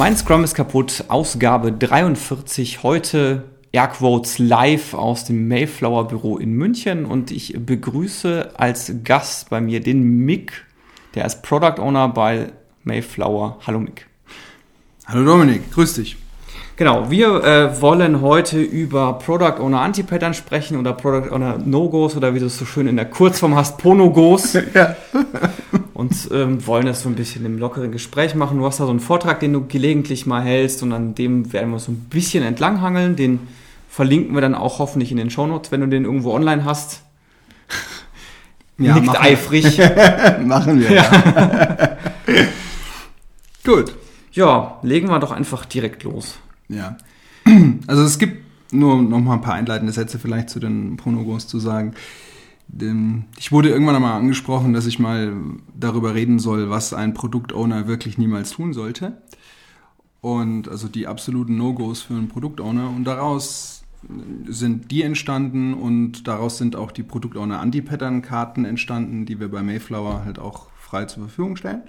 Mein Scrum ist kaputt, Ausgabe 43, heute Airquotes live aus dem Mayflower Büro in München und ich begrüße als Gast bei mir den Mick, der ist Product Owner bei Mayflower. Hallo Mick. Hallo Dominik, grüß dich. Genau, wir äh, wollen heute über Product Owner Anti-Pattern sprechen oder Product Owner No-Gos oder wie du es so schön in der Kurzform hast, Ponogos. ja. und ähm, wollen das so ein bisschen im lockeren Gespräch machen. Du hast da so einen Vortrag, den du gelegentlich mal hältst und an dem werden wir so ein bisschen entlanghangeln. Den verlinken wir dann auch hoffentlich in den Shownotes, wenn du den irgendwo online hast. Ja, Nickt machen eifrig. machen wir. Ja. Gut. Ja, legen wir doch einfach direkt los. Ja. Also es gibt nur noch mal ein paar einleitende Sätze vielleicht zu den Pronogos zu sagen. Ich wurde irgendwann einmal angesprochen, dass ich mal darüber reden soll, was ein Produktowner wirklich niemals tun sollte. Und also die absoluten No-Gos für einen Produktowner. Und daraus sind die entstanden und daraus sind auch die Produktowner Anti-Pattern-Karten entstanden, die wir bei Mayflower halt auch frei zur Verfügung stellen.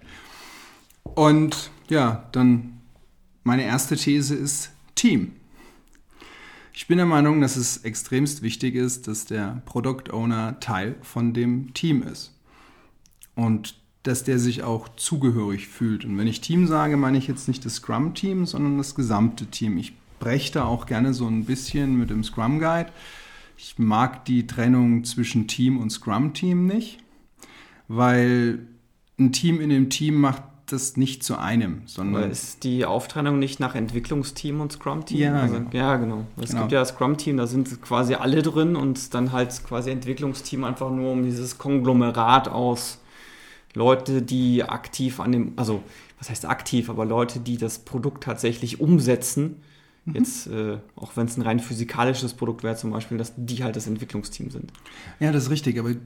Und ja, dann meine erste These ist Team. Ich bin der Meinung, dass es extremst wichtig ist, dass der Product Owner Teil von dem Team ist. Und dass der sich auch zugehörig fühlt. Und wenn ich Team sage, meine ich jetzt nicht das Scrum-Team, sondern das gesamte Team. Ich breche da auch gerne so ein bisschen mit dem Scrum Guide. Ich mag die Trennung zwischen Team und Scrum-Team nicht, weil ein Team in dem Team macht das nicht zu einem, sondern. Aber ist die Auftrennung nicht nach Entwicklungsteam und Scrum-Team? Ja, also, genau. ja, genau. Es genau. gibt ja Scrum-Team, da sind quasi alle drin und dann halt quasi Entwicklungsteam einfach nur um dieses Konglomerat aus Leute, die aktiv an dem, also was heißt aktiv, aber Leute, die das Produkt tatsächlich umsetzen. Mhm. Jetzt, äh, auch wenn es ein rein physikalisches Produkt wäre, zum Beispiel, dass die halt das Entwicklungsteam sind. Ja, das ist richtig, aber ich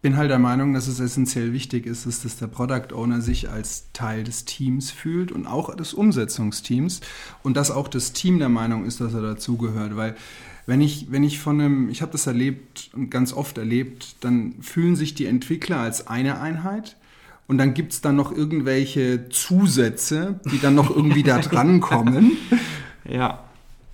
bin halt der Meinung, dass es essentiell wichtig ist, ist, dass der Product Owner sich als Teil des Teams fühlt und auch des Umsetzungsteams und dass auch das Team der Meinung ist, dass er dazugehört, weil wenn ich, wenn ich von einem, ich habe das erlebt und ganz oft erlebt, dann fühlen sich die Entwickler als eine Einheit und dann gibt es dann noch irgendwelche Zusätze, die dann noch irgendwie da drankommen. Ja.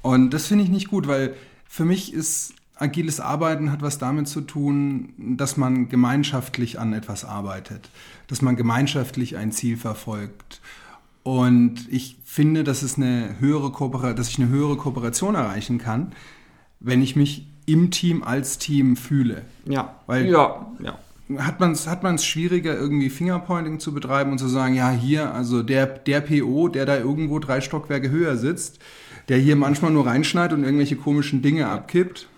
Und das finde ich nicht gut, weil für mich ist agiles Arbeiten hat was damit zu tun, dass man gemeinschaftlich an etwas arbeitet, dass man gemeinschaftlich ein Ziel verfolgt. Und ich finde, dass, es eine höhere dass ich eine höhere Kooperation erreichen kann, wenn ich mich im Team als Team fühle. Ja. Weil ja, ja. Hat man es hat man's schwieriger, irgendwie Fingerpointing zu betreiben und zu sagen, ja, hier, also der, der PO, der da irgendwo drei Stockwerke höher sitzt, der hier manchmal nur reinschneidet und irgendwelche komischen Dinge abkippt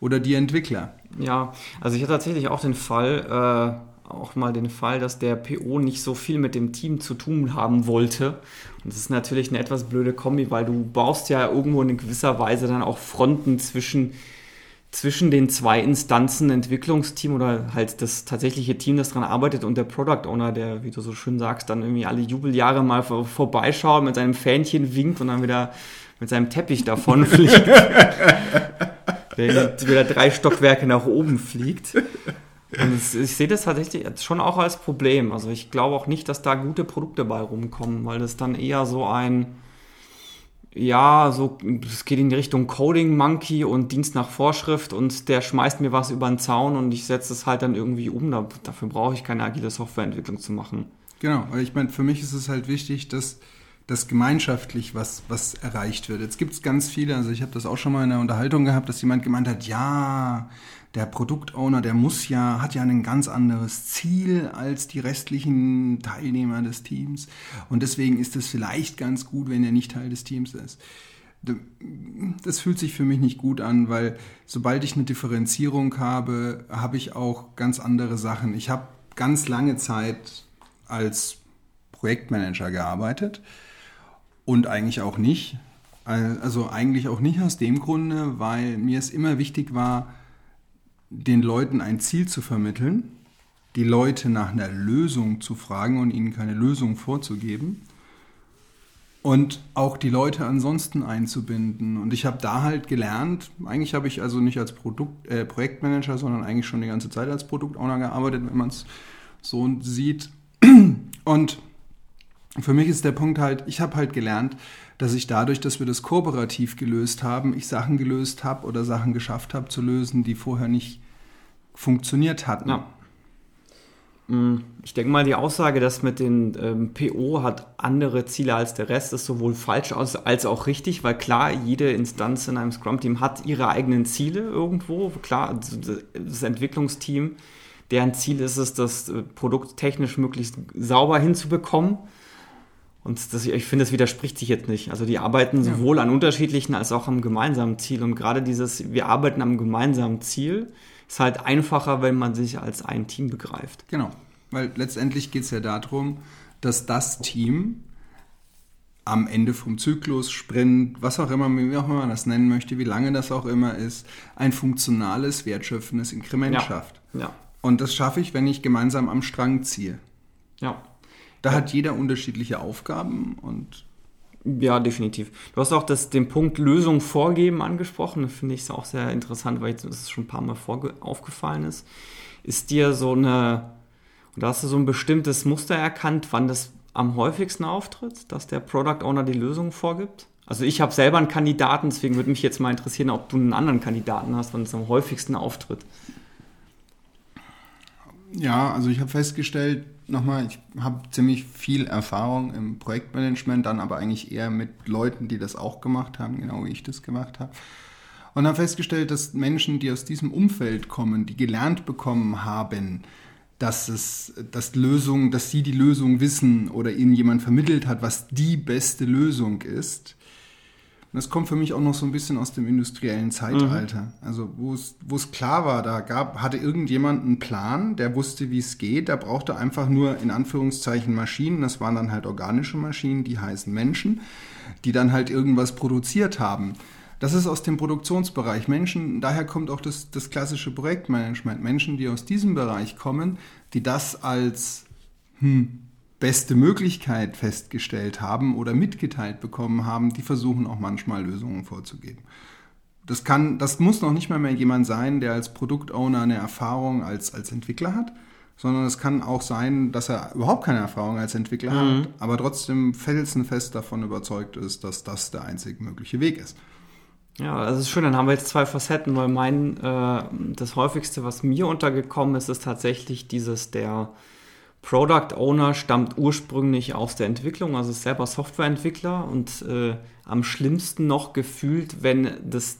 oder die Entwickler? Ja, also ich hatte tatsächlich auch den Fall, äh, auch mal den Fall, dass der PO nicht so viel mit dem Team zu tun haben wollte. Und das ist natürlich eine etwas blöde Kombi, weil du baust ja irgendwo in gewisser Weise dann auch Fronten zwischen zwischen den zwei Instanzen, Entwicklungsteam oder halt das tatsächliche Team, das daran arbeitet und der Product Owner, der, wie du so schön sagst, dann irgendwie alle Jubeljahre mal vor, vorbeischaut, mit seinem Fähnchen winkt und dann wieder mit seinem Teppich davon fliegt. der wieder drei Stockwerke nach oben fliegt. Und ich sehe das tatsächlich schon auch als Problem. Also ich glaube auch nicht, dass da gute Produkte bei rumkommen, weil das dann eher so ein, ja, so, es geht in die Richtung Coding Monkey und Dienst nach Vorschrift und der schmeißt mir was über den Zaun und ich setze es halt dann irgendwie um. dafür brauche ich keine agile Softwareentwicklung zu machen. Genau, weil ich meine, für mich ist es halt wichtig, dass dass gemeinschaftlich was, was erreicht wird. Jetzt gibt es ganz viele, also ich habe das auch schon mal in der Unterhaltung gehabt, dass jemand gemeint hat, ja, der Produktowner, der muss ja, hat ja ein ganz anderes Ziel als die restlichen Teilnehmer des Teams. Und deswegen ist es vielleicht ganz gut, wenn er nicht Teil des Teams ist. Das fühlt sich für mich nicht gut an, weil sobald ich eine Differenzierung habe, habe ich auch ganz andere Sachen. Ich habe ganz lange Zeit als Projektmanager gearbeitet und eigentlich auch nicht. Also eigentlich auch nicht aus dem Grunde, weil mir es immer wichtig war, den Leuten ein Ziel zu vermitteln, die Leute nach einer Lösung zu fragen und ihnen keine Lösung vorzugeben und auch die Leute ansonsten einzubinden. Und ich habe da halt gelernt, eigentlich habe ich also nicht als Produkt, äh, Projektmanager, sondern eigentlich schon die ganze Zeit als Produktowner gearbeitet, wenn man es so sieht. Und Für mich ist der Punkt halt, ich habe halt gelernt, dass ich dadurch, dass wir das kooperativ gelöst haben, ich Sachen gelöst habe oder Sachen geschafft habe zu lösen, die vorher nicht funktioniert hatten. Ja. Mm, ich denke mal, die Aussage, dass mit den ähm, PO hat andere Ziele als der Rest, ist sowohl falsch als, auch richtig, weil klar, jede Instanz in einem Scrum-Team hat ihre eigenen Ziele irgendwo. Klar, das Entwicklungsteam, deren Ziel ist es, das äh, Produkt technisch möglichst sauber hinzubekommen. Und das, ich finde, das widerspricht sich jetzt nicht. Also die arbeiten sowohl an unterschiedlichen als auch am gemeinsamen Ziel. Und gerade dieses, wir arbeiten am gemeinsamen Ziel, ist halt einfacher, wenn man sich als ein Team begreift. Genau, weil letztendlich geht es ja darum, dass das Team am Ende vom Zyklus, Sprint, was auch immer, wie auch immer man das nennen möchte, wie lange das auch immer ist, ein funktionales, wertschöpfendes Inkrement Ja. schafft. Ja, Und das schaffe ich, wenn ich gemeinsam am Strang ziehe. ja. Da hat jeder unterschiedliche Aufgaben und Ja, definitiv. Du hast auch das, den Punkt Lösung vorgeben angesprochen. Das finde ich auch sehr interessant, weil das schon ein paar Mal aufgefallen ist. Ist dir so eine, oder hast du so ein bestimmtes Muster erkannt, wann das am häufigsten auftritt, dass der Product Owner die Lösung vorgibt? Also ich habe selber einen Kandidaten, deswegen würde mich jetzt mal interessieren, ob du einen anderen Kandidaten hast, wann es am häufigsten auftritt. Ja, also ich habe festgestellt, nochmal, ich habe ziemlich viel Erfahrung im Projektmanagement, dann aber eigentlich eher mit Leuten, die das auch gemacht haben, genau wie ich das gemacht habe. Und habe festgestellt, dass Menschen, die aus diesem Umfeld kommen, die gelernt bekommen haben, dass es, dass Lösung, dass sie die Lösung wissen oder ihnen jemand vermittelt hat, was die beste Lösung ist. Und das kommt für mich auch noch so ein bisschen aus dem industriellen Zeitalter. Also wo es, klar war, da gab, hatte irgendjemand einen Plan, der wusste, wie es geht. Der brauchte einfach nur in Anführungszeichen Maschinen. Das waren dann halt organische Maschinen, die heißen Menschen, die dann halt irgendwas produziert haben. Das ist aus dem Produktionsbereich. Menschen, daher kommt auch das, das klassische Projektmanagement. Menschen, die aus diesem Bereich kommen, die das als hm, beste Möglichkeit festgestellt haben oder mitgeteilt bekommen haben, die versuchen auch manchmal Lösungen vorzugeben. Das kann, das muss noch nicht mal mehr jemand sein, der als Produktowner eine Erfahrung als, als Entwickler hat, sondern es kann auch sein, dass er überhaupt keine Erfahrung als Entwickler hat, aber trotzdem felsenfest davon überzeugt ist, dass das der einzig mögliche Weg ist. Ja, das ist schön. Dann haben wir jetzt zwei Facetten, weil mein, äh, das häufigste, was mir untergekommen ist, ist tatsächlich dieses, der Product Owner stammt ursprünglich aus der Entwicklung, also ist selber Softwareentwickler und äh, am schlimmsten noch gefühlt, wenn das,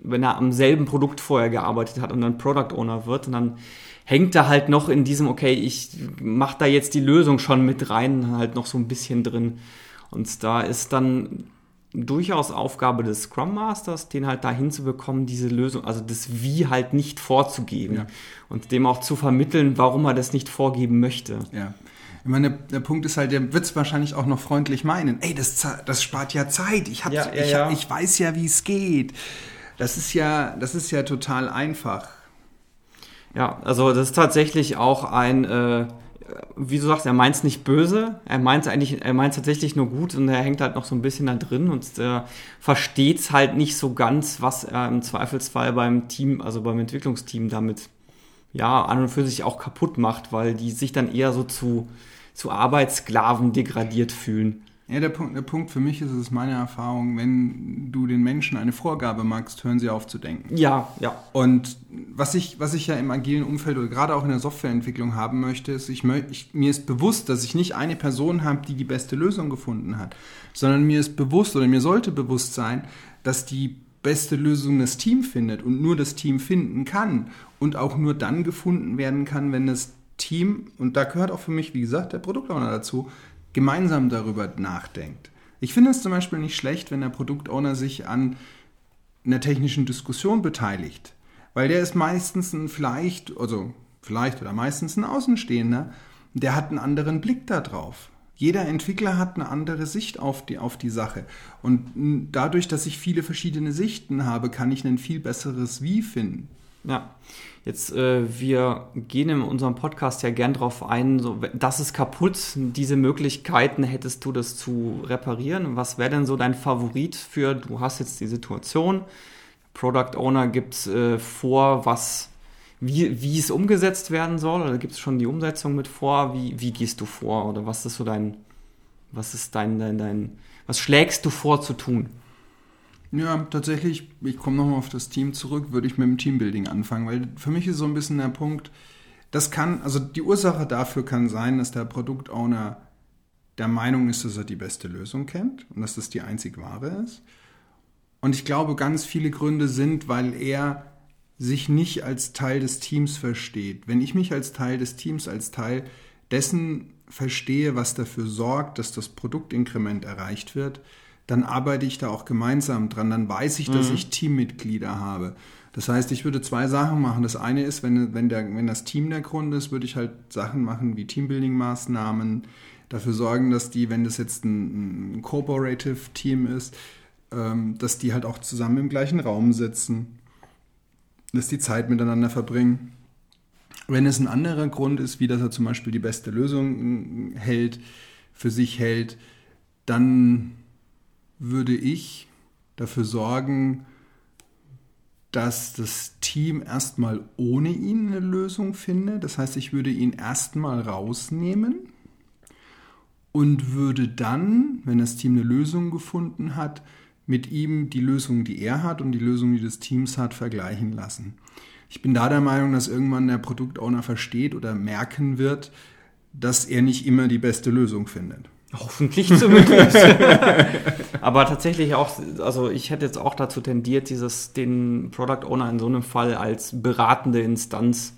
wenn er am selben Produkt vorher gearbeitet hat und dann Product Owner wird und dann hängt er halt noch in diesem, okay, ich mache da jetzt die Lösung schon mit rein, halt noch so ein bisschen drin. Und da ist dann durchaus Aufgabe des Scrum Masters, den halt dahin zu bekommen, diese Lösung, also das Wie halt nicht vorzugeben Ja. und dem auch zu vermitteln, warum er das nicht vorgeben möchte. Ja. Ich meine, der, Punkt ist halt, der wird es wahrscheinlich auch noch freundlich meinen. Ey, das, das spart ja Zeit. Ich, hab, Ja, ja, ich, ja. ich weiß ja, wie es geht. Das ist ja, das ist ja total einfach. Ja, also das ist tatsächlich auch ein, äh, wie du sagst, er meint es nicht böse, er meint eigentlich, er meint tatsächlich nur gut und er hängt halt noch so ein bisschen da drin und äh, versteht es halt nicht so ganz, was er im Zweifelsfall beim Team, also beim Entwicklungsteam damit ja an und für sich auch kaputt macht, weil die sich dann eher so zu, zu Arbeitssklaven degradiert fühlen. Ja, der Punkt, der Punkt für mich ist es meine Erfahrung, wenn du den Menschen eine Vorgabe magst, hören sie auf zu denken. Ja, ja. Und was ich, was ich ja im agilen Umfeld oder gerade auch in der Softwareentwicklung haben möchte, ist, ich, ich, mir ist bewusst, dass ich nicht eine Person habe, die die beste Lösung gefunden hat, sondern mir ist bewusst oder mir sollte bewusst sein, dass die beste Lösung das Team findet und nur das Team finden kann und auch nur dann gefunden werden kann, wenn das Team, und da gehört auch für mich, wie gesagt, der Produktowner dazu, gemeinsam darüber nachdenkt. Ich finde es zum Beispiel nicht schlecht, wenn der Produktowner sich an einer technischen Diskussion beteiligt. Weil der ist meistens ein vielleicht, also vielleicht oder meistens ein Außenstehender, der hat einen anderen Blick darauf. Jeder Entwickler hat eine andere Sicht auf die, auf die Sache. Und dadurch, dass ich viele verschiedene Sichten habe, kann ich ein viel besseres Wie finden. Ja, jetzt äh, wir gehen in unserem Podcast ja gern drauf ein, so das ist kaputt, diese Möglichkeiten hättest du das zu reparieren. Was wäre denn so dein Favorit für, du hast jetzt die Situation, Product Owner gibt äh, vor, was wie, wie es umgesetzt werden soll, oder gibt es schon die Umsetzung mit vor? Wie, wie gehst du vor? Oder was ist so dein Was ist dein, dein, dein, was schlägst du vor zu tun? Ja, tatsächlich, ich komme nochmal auf das Team zurück, würde ich mit dem Teambuilding anfangen, weil für mich ist so ein bisschen der Punkt, das kann, also die Ursache dafür kann sein, dass der Produktowner der Meinung ist, dass er die beste Lösung kennt und dass das die einzig wahre ist. Und ich glaube, ganz viele Gründe sind, weil er sich nicht als Teil des Teams versteht. Wenn ich mich als Teil des Teams, als Teil dessen verstehe, was dafür sorgt, dass das Produktinkrement erreicht wird, dann arbeite ich da auch gemeinsam dran. Dann weiß ich, dass mhm. ich Teammitglieder habe. Das heißt, ich würde zwei Sachen machen. Das eine ist, wenn, wenn, der, wenn das Team der Grund ist, würde ich halt Sachen machen wie Teambuilding-Maßnahmen, dafür sorgen, dass die, wenn das jetzt ein, ein Corporative Team ist, ähm, dass die halt auch zusammen im gleichen Raum sitzen, dass die Zeit miteinander verbringen. Wenn es ein anderer Grund ist, wie dass er zum Beispiel die beste Lösung äh, hält, für sich hält, dann würde ich dafür sorgen, dass das Team erstmal ohne ihn eine Lösung findet. Das heißt, ich würde ihn erstmal rausnehmen und würde dann, wenn das Team eine Lösung gefunden hat, mit ihm die Lösung, die er hat und die Lösung, die das Teams hat, vergleichen lassen. Ich bin da der Meinung, dass irgendwann der Produktowner versteht oder merken wird, dass er nicht immer die beste Lösung findet. Hoffentlich zumindest. Aber tatsächlich auch, also ich hätte jetzt auch dazu tendiert, dieses, den Product Owner in so einem Fall als beratende Instanz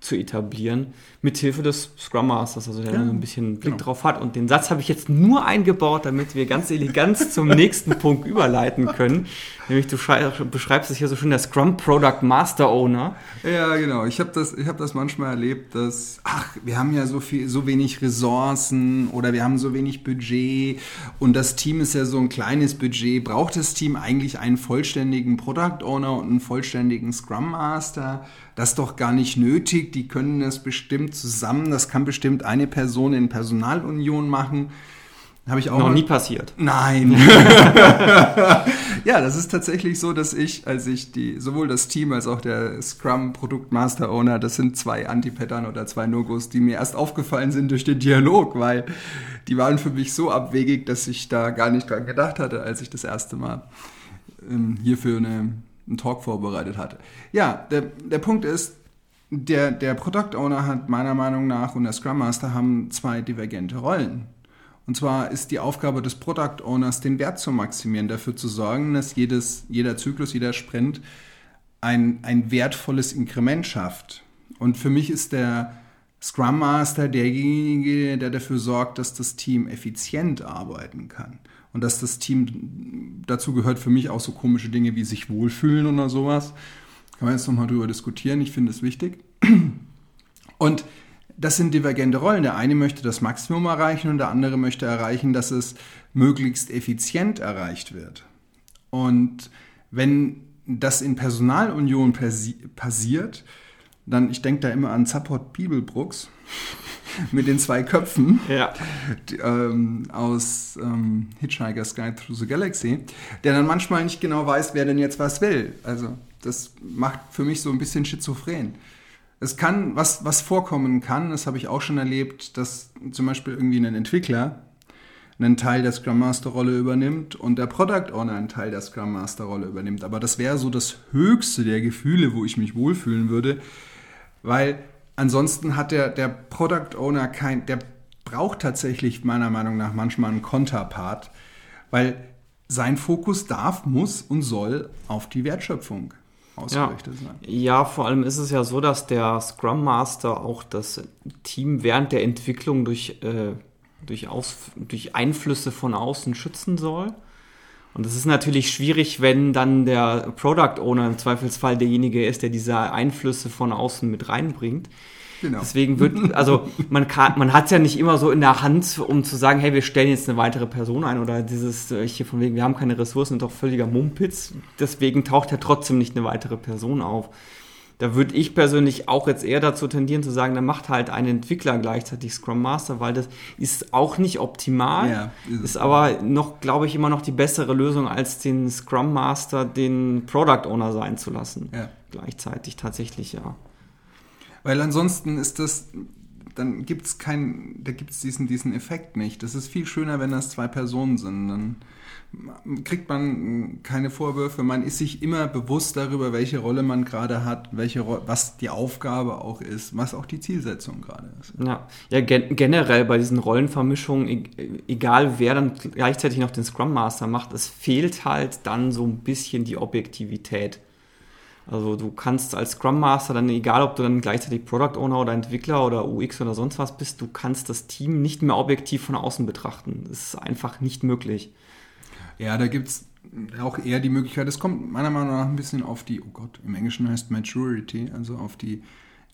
zu etablieren, mithilfe des Scrum Masters, also der ja, ein bisschen Blick genau. drauf hat. Und den Satz habe ich jetzt nur eingebaut, damit wir ganz elegant zum nächsten Punkt überleiten können. Nämlich du beschreibst es hier so schön, der Scrum Product Master Owner. Ja, genau. Ich habe das, hab das manchmal erlebt, dass, ach, wir haben ja so viel, so wenig Ressourcen oder wir haben so wenig Budget und das Team ist ja so ein kleines Budget. Braucht das Team eigentlich einen vollständigen Product Owner und einen vollständigen Scrum Master? Das ist doch gar nicht nötig. Die können das bestimmt zusammen. Das kann bestimmt eine Person in Personalunion machen. Habe ich auch noch nie passiert. Nein. ja, das ist tatsächlich so, dass ich, als ich die sowohl das Team als auch der Scrum Produkt Master Owner, das sind zwei Anti-Pattern oder zwei No-Gos, die mir erst aufgefallen sind durch den Dialog, weil die waren für mich so abwegig, dass ich da gar nicht dran gedacht hatte, als ich das erste Mal ähm, hierfür eine, einen Talk vorbereitet hatte. Ja, der, der Punkt ist, der, der Product Owner hat meiner Meinung nach und der Scrum Master haben zwei divergente Rollen. Und zwar ist die Aufgabe des Product Owners, den Wert zu maximieren, dafür zu sorgen, dass jedes, jeder Zyklus, jeder Sprint ein, ein wertvolles Inkrement schafft. Und für mich ist der Scrum Master derjenige, der dafür sorgt, dass das Team effizient arbeiten kann. Und dass das Team, dazu gehört für mich auch so komische Dinge wie sich wohlfühlen oder sowas. Kann man jetzt nochmal drüber diskutieren, ich finde es wichtig. Und das sind divergente Rollen. Der eine möchte das Maximum erreichen und der andere möchte erreichen, dass es möglichst effizient erreicht wird. Und wenn das in Personalunion passiert, dann, ich denke da immer an Zapport Bibelbrooks mit den zwei Köpfen ja. die, ähm, aus ähm, Hitchhiker's Guide Through the Galaxy, der dann manchmal nicht genau weiß, wer denn jetzt was will. Also das macht für mich so ein bisschen schizophren. Es kann, was, was vorkommen kann, das habe ich auch schon erlebt, dass zum Beispiel irgendwie ein Entwickler einen Teil der Scrum Master Rolle übernimmt und der Product Owner einen Teil der Scrum Master Rolle übernimmt. Aber das wäre so das höchste der Gefühle, wo ich mich wohlfühlen würde, weil ansonsten hat der, der Product Owner kein, der braucht tatsächlich meiner Meinung nach manchmal einen Konterpart, weil sein Fokus darf, muss und soll auf die Wertschöpfung ausgerichtet ja. sein. Ja, vor allem ist es ja so, dass der Scrum Master auch das Team während der Entwicklung durch, äh, durch, Aus, durch Einflüsse von außen schützen soll. Und das ist natürlich schwierig, wenn dann der Product Owner im Zweifelsfall derjenige ist, der diese Einflüsse von außen mit reinbringt. Genau. Deswegen wird, also man kann, man hat es ja nicht immer so in der Hand, um zu sagen, hey, wir stellen jetzt eine weitere Person ein oder dieses äh, hier von wegen, wir haben keine Ressourcen, ist doch völliger Mumpitz. Deswegen taucht ja trotzdem nicht eine weitere Person auf. Da würde ich persönlich auch jetzt eher dazu tendieren zu sagen, dann macht halt ein Entwickler gleichzeitig Scrum Master, weil das ist auch nicht optimal, ja, ist, ist aber noch, glaube ich, immer noch die bessere Lösung, als den Scrum Master den Product Owner sein zu lassen. Ja. Gleichzeitig tatsächlich, ja. Weil ansonsten ist das, dann gibt es keinen, da gibt es diesen, diesen Effekt nicht. Das ist viel schöner, wenn das zwei Personen sind. Dann kriegt man keine Vorwürfe. Man ist sich immer bewusst darüber, welche Rolle man gerade hat, welche was die Aufgabe auch ist, was auch die Zielsetzung gerade ist. Ja, ja gen generell bei diesen Rollenvermischungen, e-, egal wer dann gleichzeitig noch den Scrum Master macht, es fehlt halt dann so ein bisschen die Objektivität. Also du kannst als Scrum Master dann, egal ob du dann gleichzeitig Product Owner oder Entwickler oder UX oder sonst was bist, du kannst das Team nicht mehr objektiv von außen betrachten. Das ist einfach nicht möglich. Ja, da gibt es auch eher die Möglichkeit, es kommt meiner Meinung nach ein bisschen auf die, oh Gott, im Englischen heißt Maturity, also auf die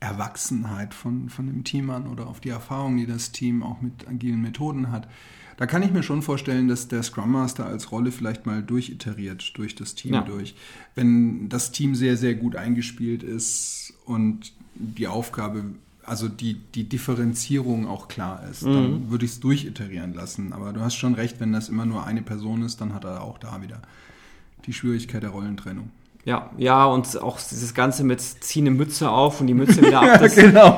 Erwachsenheit von, von dem Team an oder auf die Erfahrung, die das Team auch mit agilen Methoden hat. Da kann ich mir schon vorstellen, dass der Scrum Master als Rolle vielleicht mal durchiteriert durch das Team ja. durch. Wenn das Team sehr, sehr gut eingespielt ist und die Aufgabe, also die, die Differenzierung auch klar ist, mhm. dann würde ich es durchiterieren lassen. Aber du hast schon recht, wenn das immer nur eine Person ist, dann hat er auch da wieder die Schwierigkeit der Rollentrennung. Ja, ja, und auch dieses Ganze mit zieh eine Mütze auf und die Mütze wieder ab. Das, genau.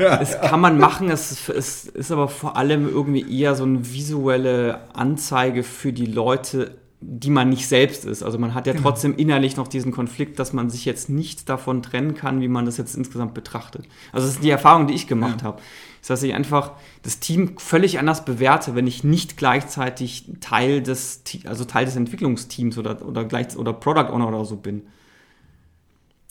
das kann man machen, es, es ist aber vor allem irgendwie eher so eine visuelle Anzeige für die Leute, die man nicht selbst ist. Also man hat ja genau. trotzdem innerlich noch diesen Konflikt, dass man sich jetzt nicht davon trennen kann, wie man das jetzt insgesamt betrachtet. Also das ist die Erfahrung, die ich gemacht ja. habe ist, dass ich einfach das Team völlig anders bewerte, wenn ich nicht gleichzeitig Teil des, also Teil des Entwicklungsteams oder, oder gleich, oder Product Owner oder so bin.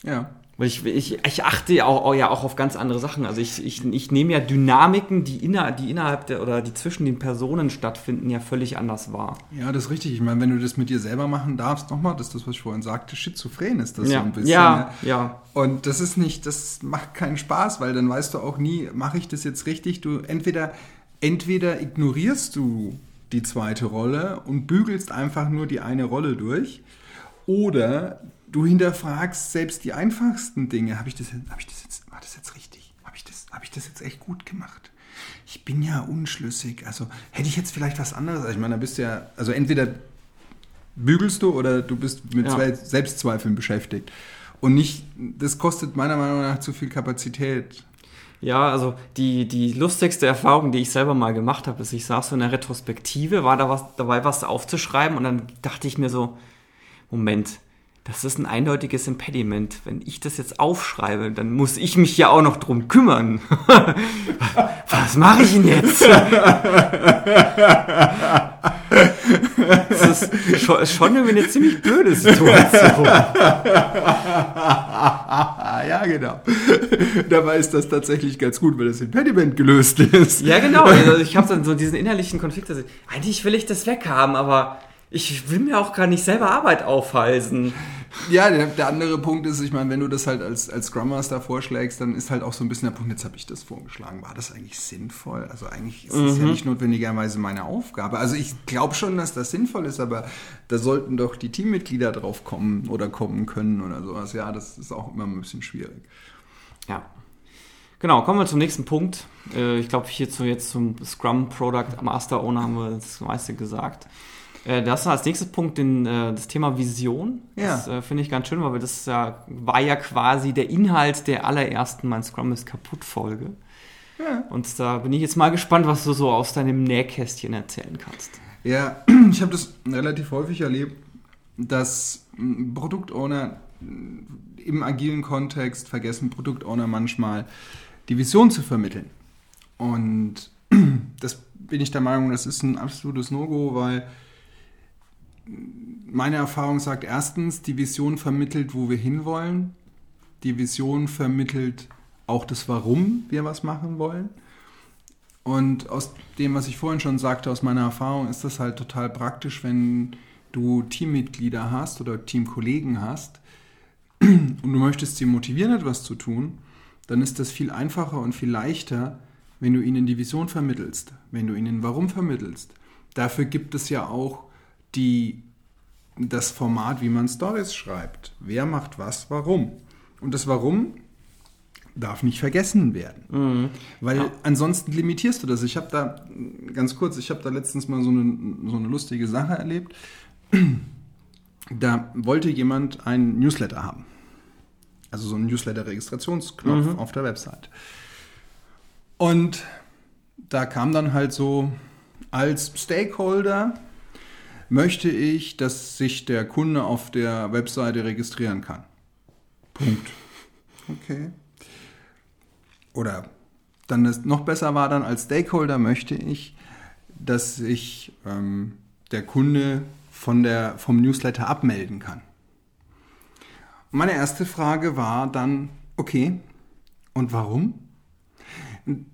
Ja. Weil ich, ich, ich achte ja auch, ja auch auf ganz andere Sachen. Also ich, ich, ich nehme ja Dynamiken, die, inner, die innerhalb der oder die zwischen den Personen stattfinden, ja völlig anders wahr. Ja, das ist richtig. Ich meine, wenn du das mit dir selber machen darfst, nochmal, das ist das, was ich vorhin sagte, schizophren ist das ja. so ein bisschen. Ja, ja, ja. Und das ist nicht, das macht keinen Spaß, weil dann weißt du auch nie, mache ich das jetzt richtig? Du entweder, entweder ignorierst du die zweite Rolle und bügelst einfach nur die eine Rolle durch. Oder du hinterfragst selbst die einfachsten Dinge. Habe ich das, hab ich das jetzt, war das jetzt richtig? Habe ich, das, hab ich das jetzt echt gut gemacht? Ich bin ja unschlüssig. Also hätte ich jetzt vielleicht was anderes. Also ich meine, da bist du ja, also entweder bügelst du oder du bist mit ja. Selbstzweifeln beschäftigt. Und nicht, das kostet meiner Meinung nach zu viel Kapazität. Ja, also die, die lustigste Erfahrung, die ich selber mal gemacht habe, ist, ich saß so in der Retrospektive, war da was dabei, was aufzuschreiben und dann dachte ich mir so, Moment, das ist ein eindeutiges Impediment. Wenn ich das jetzt aufschreibe, dann muss ich mich ja auch noch drum kümmern. Was mache ich denn jetzt? Das ist schon, eine ziemlich blöde Situation. ja, genau. Dabei ist das tatsächlich ganz gut, weil das Impediment gelöst ist. Ja, genau. Also ich habe dann so diesen innerlichen Konflikt. Also, eigentlich will ich das weghaben, aber ich will mir auch gar nicht selber Arbeit aufhalsen. Ja, der, der, andere Punkt ist, ich meine, wenn du das halt als, als Scrum Master vorschlägst, dann ist halt auch so ein bisschen der Punkt, jetzt habe ich das vorgeschlagen. War das eigentlich sinnvoll? Also eigentlich ist das mhm. ja nicht notwendigerweise meine Aufgabe. Also ich glaube schon, dass das sinnvoll ist, aber da sollten doch die Teammitglieder drauf kommen oder kommen können oder sowas. Ja, das ist auch immer ein bisschen schwierig. Ja. Genau, kommen wir zum nächsten Punkt. Äh, ich glaube, hierzu jetzt zum Scrum Product Master Owner haben wir das meiste gesagt. Äh, das ist als nächstes Punkt den, äh, das Thema Vision. Ja. Das äh, finde ich ganz schön, weil das ja, war ja quasi der Inhalt der allerersten Mein Scrum ist kaputt Folge. Ja. Und da bin ich jetzt mal gespannt, was du so aus deinem Nähkästchen erzählen kannst. Ja, ich habe das relativ häufig erlebt, dass Produktowner im agilen Kontext vergessen Produktowner manchmal die Vision zu vermitteln. Und das bin ich der Meinung, das ist ein absolutes No-Go, weil meine Erfahrung sagt erstens, die Vision vermittelt, wo wir hinwollen. Die Vision vermittelt auch das Warum wir was machen wollen. Und aus dem, was ich vorhin schon sagte, aus meiner Erfahrung, ist das halt total praktisch, wenn du Teammitglieder hast oder Teamkollegen hast und du möchtest sie motivieren, etwas zu tun, dann ist das viel einfacher und viel leichter, wenn du ihnen die Vision vermittelst, wenn du ihnen Warum vermittelst. Dafür gibt es ja auch die, das Format, wie man Stories schreibt. Wer macht was, warum. Und das Warum darf nicht vergessen werden. Mhm. Weil ja. ansonsten limitierst du das. Ich habe da, ganz kurz, ich habe da letztens mal so eine, so eine lustige Sache erlebt. Da wollte jemand einen Newsletter haben. Also so einen Newsletter-Registrationsknopf mhm. auf der Website. Und da kam dann halt so, als Stakeholder möchte ich, dass sich der Kunde auf der Webseite registrieren kann. Punkt. Okay. Oder dann ist noch besser war dann als Stakeholder möchte ich, dass sich ähm, der Kunde von der, vom Newsletter abmelden kann. Meine erste Frage war dann, okay, und warum?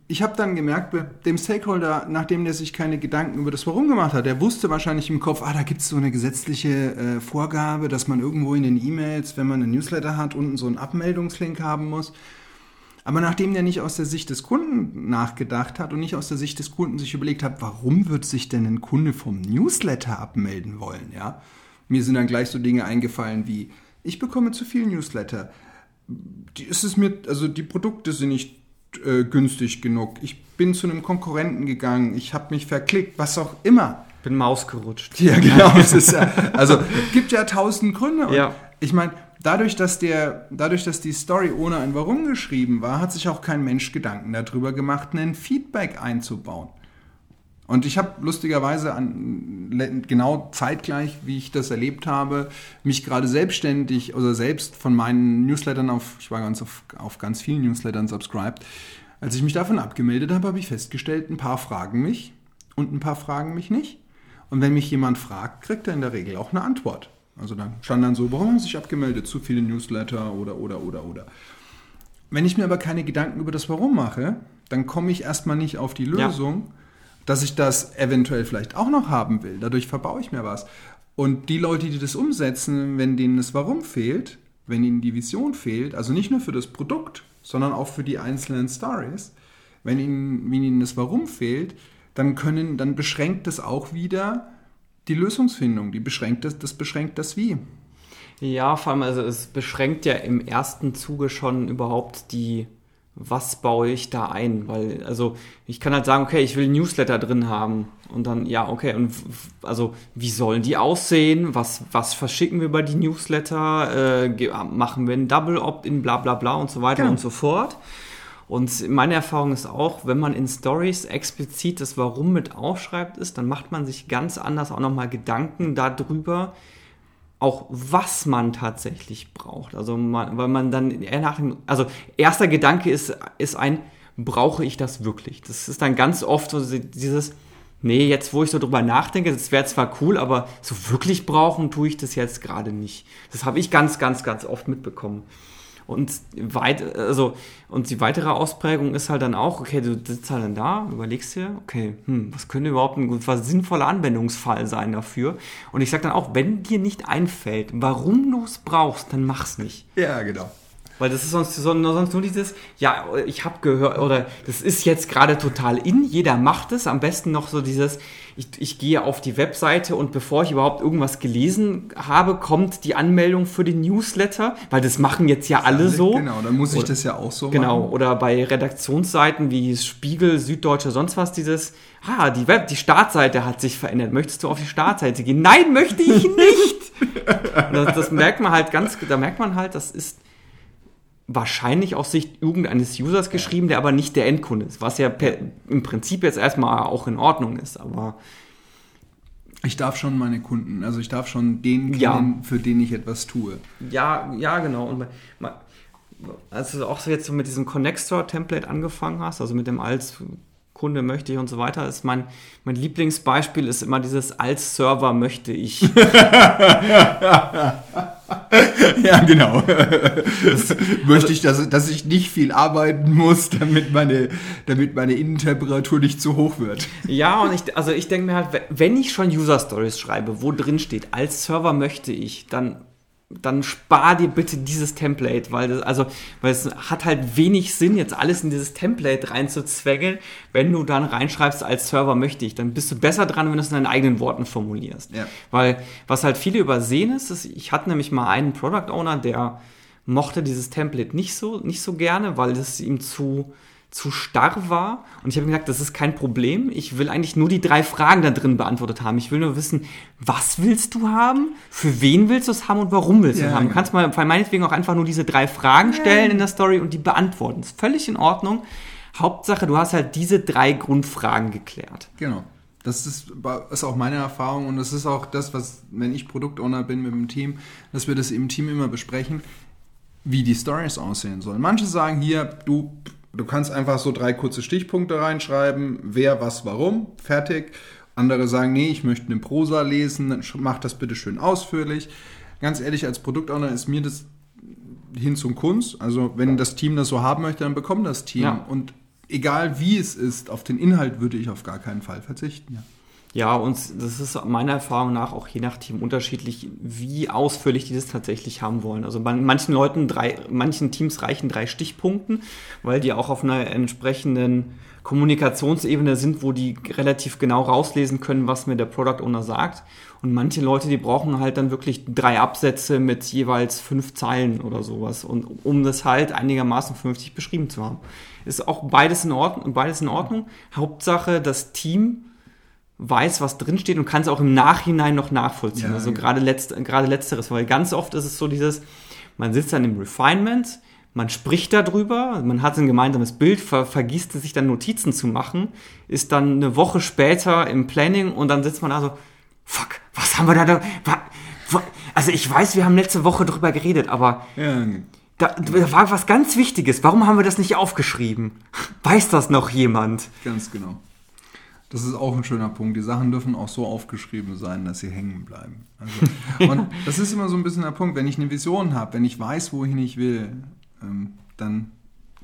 Ich habe dann gemerkt, dem Stakeholder, nachdem der sich keine Gedanken über das Warum gemacht hat, der wusste wahrscheinlich im Kopf, ah, da gibt es so eine gesetzliche äh, Vorgabe, dass man irgendwo in den E-Mails, wenn man einen Newsletter hat, unten so einen Abmeldungslink haben muss. Aber nachdem der nicht aus der Sicht des Kunden nachgedacht hat und nicht aus der Sicht des Kunden sich überlegt hat, warum wird sich denn ein Kunde vom Newsletter abmelden wollen, ja? Mir sind dann gleich so Dinge eingefallen wie, ich bekomme zu viel Newsletter. Die, ist es mir, also die Produkte sind nicht äh, günstig genug. Ich bin zu einem Konkurrenten gegangen, ich habe mich verklickt, was auch immer. Bin Maus gerutscht. Ja, genau. es ist ja, also gibt ja tausend Gründe. Ja. Ich meine, dadurch, dass der, dadurch, dass die Story ohne ein Warum geschrieben war, hat sich auch kein Mensch Gedanken darüber gemacht, einen Feedback einzubauen. Und ich habe lustigerweise an, genau zeitgleich, wie ich das erlebt habe, mich gerade selbstständig oder selbst von meinen Newslettern auf, ich war ganz auf, auf ganz vielen Newslettern subscribed, als ich mich davon abgemeldet habe, habe ich festgestellt, ein paar fragen mich und ein paar fragen mich nicht. Und wenn mich jemand fragt, kriegt er in der Regel auch eine Antwort. Also dann stand dann so, warum haben Sie sich abgemeldet? Zu viele Newsletter oder, oder, oder, oder. Wenn ich mir aber keine Gedanken über das Warum mache, dann komme ich erstmal nicht auf die Lösung, ja. Dass ich das eventuell vielleicht auch noch haben will. Dadurch verbaue ich mir was. Und die Leute, die das umsetzen, wenn denen das Warum fehlt, wenn ihnen die Vision fehlt, also nicht nur für das Produkt, sondern auch für die einzelnen Stories, wenn ihnen, wenn ihnen das Warum fehlt, dann können, dann beschränkt das auch wieder die Lösungsfindung, die beschränkt das, das beschränkt das Wie. Ja, vor allem, also es beschränkt ja im ersten Zuge schon überhaupt die, was baue ich da ein? Weil, also ich kann halt sagen, okay, ich will Newsletter drin haben. Und dann, ja, okay, und also wie sollen die aussehen? Was, was verschicken wir über die Newsletter? Äh, machen wir ein Double Opt-in, bla bla bla und so weiter genau. und so fort. Und meine Erfahrung ist auch, wenn man in Stories explizit das Warum mit aufschreibt ist, dann macht man sich ganz anders auch nochmal Gedanken darüber, auch was man tatsächlich braucht. Also man, weil man dann eher nach dem, also erster Gedanke ist, ist ein, brauche ich das wirklich? Das ist dann ganz oft so dieses, nee, jetzt wo ich so drüber nachdenke, das wäre zwar cool, aber so wirklich brauchen tue ich das jetzt gerade nicht. Das habe ich ganz, ganz, ganz oft mitbekommen. Und, weit, also, und die weitere Ausprägung ist halt dann auch, okay, du sitzt halt dann da, überlegst dir, okay, hm, was könnte überhaupt ein was sinnvoller Anwendungsfall sein dafür? Und ich sag dann auch, wenn dir nicht einfällt, warum du es brauchst, dann mach's nicht. Ja, genau. Weil das ist sonst, sonst nur dieses, ja, ich habe gehört, oder das ist jetzt gerade total in, jeder macht es. Am besten noch so dieses, ich, ich gehe auf die Webseite und bevor ich überhaupt irgendwas gelesen habe, kommt die Anmeldung für den Newsletter, weil das machen jetzt ja alle so. Genau, dann muss ich oder, das ja auch so genau, machen. Genau, oder bei Redaktionsseiten wie Spiegel, Süddeutsche, sonst was, dieses, ah, die Web, die Startseite hat sich verändert. Möchtest du auf die Startseite gehen? Nein, möchte ich nicht! das, das merkt man halt ganz, da merkt man halt, das ist wahrscheinlich aus Sicht irgendeines Users geschrieben, der aber nicht der Endkunde ist, was ja per, im Prinzip jetzt erstmal auch in Ordnung ist, aber ich darf schon meine Kunden, also ich darf schon den kennen, ja. für den ich etwas tue. Ja, ja, genau. Und als du auch so jetzt so mit diesem Connector-Template angefangen hast, also mit dem als Kunde möchte ich und so weiter, ist mein, mein Lieblingsbeispiel ist immer dieses als Server möchte ich. ja, genau. Das, möchte ich, dass, dass ich nicht viel arbeiten muss, damit meine, damit meine Innentemperatur nicht zu hoch wird. Ja, und ich, also ich denke mir halt, wenn ich schon User Stories schreibe, wo drin steht, als Server möchte ich, dann dann spar dir bitte dieses Template, weil das, also, weil es hat halt wenig Sinn, jetzt alles in dieses Template reinzuzwängeln, wenn du dann reinschreibst, als Server möchte ich. Dann bist du besser dran, wenn du es in deinen eigenen Worten formulierst. Ja. Weil, was halt viele übersehen ist, ist, ich hatte nämlich mal einen Product Owner, der mochte dieses Template nicht so, nicht so gerne, weil es ihm zu, zu starr war. Und ich habe gesagt, das ist kein Problem. Ich will eigentlich nur die drei Fragen da drin beantwortet haben. Ich will nur wissen, was willst du haben, für wen willst du es haben und warum willst du es haben. Du kannst mal meinetwegen auch einfach nur diese drei Fragen stellen ja. in der Story und die beantworten. Das ist völlig in Ordnung. Hauptsache, du hast halt diese drei Grundfragen geklärt. Genau. Das ist, ist auch meine Erfahrung und das ist auch das, was, wenn ich Produktowner bin mit dem Team, dass wir das im Team immer besprechen, wie die Stories aussehen sollen. Manche sagen hier, du, du kannst einfach so drei kurze Stichpunkte reinschreiben, wer, was, warum, fertig. Andere sagen, nee, ich möchte eine Prosa lesen, mach das bitte schön ausführlich. Ganz ehrlich, als Produktowner ist mir das hin zum Kunst. Also wenn das Team das so haben möchte, dann bekommt das Team. Ja. Und egal wie es ist, auf den Inhalt würde ich auf gar keinen Fall verzichten. Ja. Ja, und das ist meiner Erfahrung nach auch je nach Team unterschiedlich, wie ausführlich die das tatsächlich haben wollen. Also bei manchen Leuten, drei, manchen Teams reichen drei Stichpunkten, weil die auch auf einer entsprechenden Kommunikationsebene sind, wo die relativ genau rauslesen können, was mir der Product Owner sagt. Und manche Leute, die brauchen halt dann wirklich drei Absätze mit jeweils fünf Zeilen oder sowas, und, um das halt einigermaßen vernünftig beschrieben zu haben. Ist auch beides in Ordnung, beides in Ordnung. Hauptsache, das Team weiß, was drinsteht und kann es auch im Nachhinein noch nachvollziehen. Ja, also ja. gerade letzt, gerade letzteres, weil ganz oft ist es so dieses, man sitzt dann im Refinement, man spricht darüber, man hat ein gemeinsames Bild, ver, vergisst es sich dann Notizen zu machen, ist dann eine Woche später im Planning und dann sitzt man da so, fuck, was haben wir da, da also ich weiß, wir haben letzte Woche drüber geredet, aber ja. da, da war was ganz Wichtiges. Warum haben wir das nicht aufgeschrieben? Weiß das noch jemand? Ganz genau. Das ist auch ein schöner Punkt. Die Sachen dürfen auch so aufgeschrieben sein, dass sie hängen bleiben. Also, und das ist immer so ein bisschen der Punkt. Wenn ich eine Vision habe, wenn ich weiß, wohin ich will, ähm, dann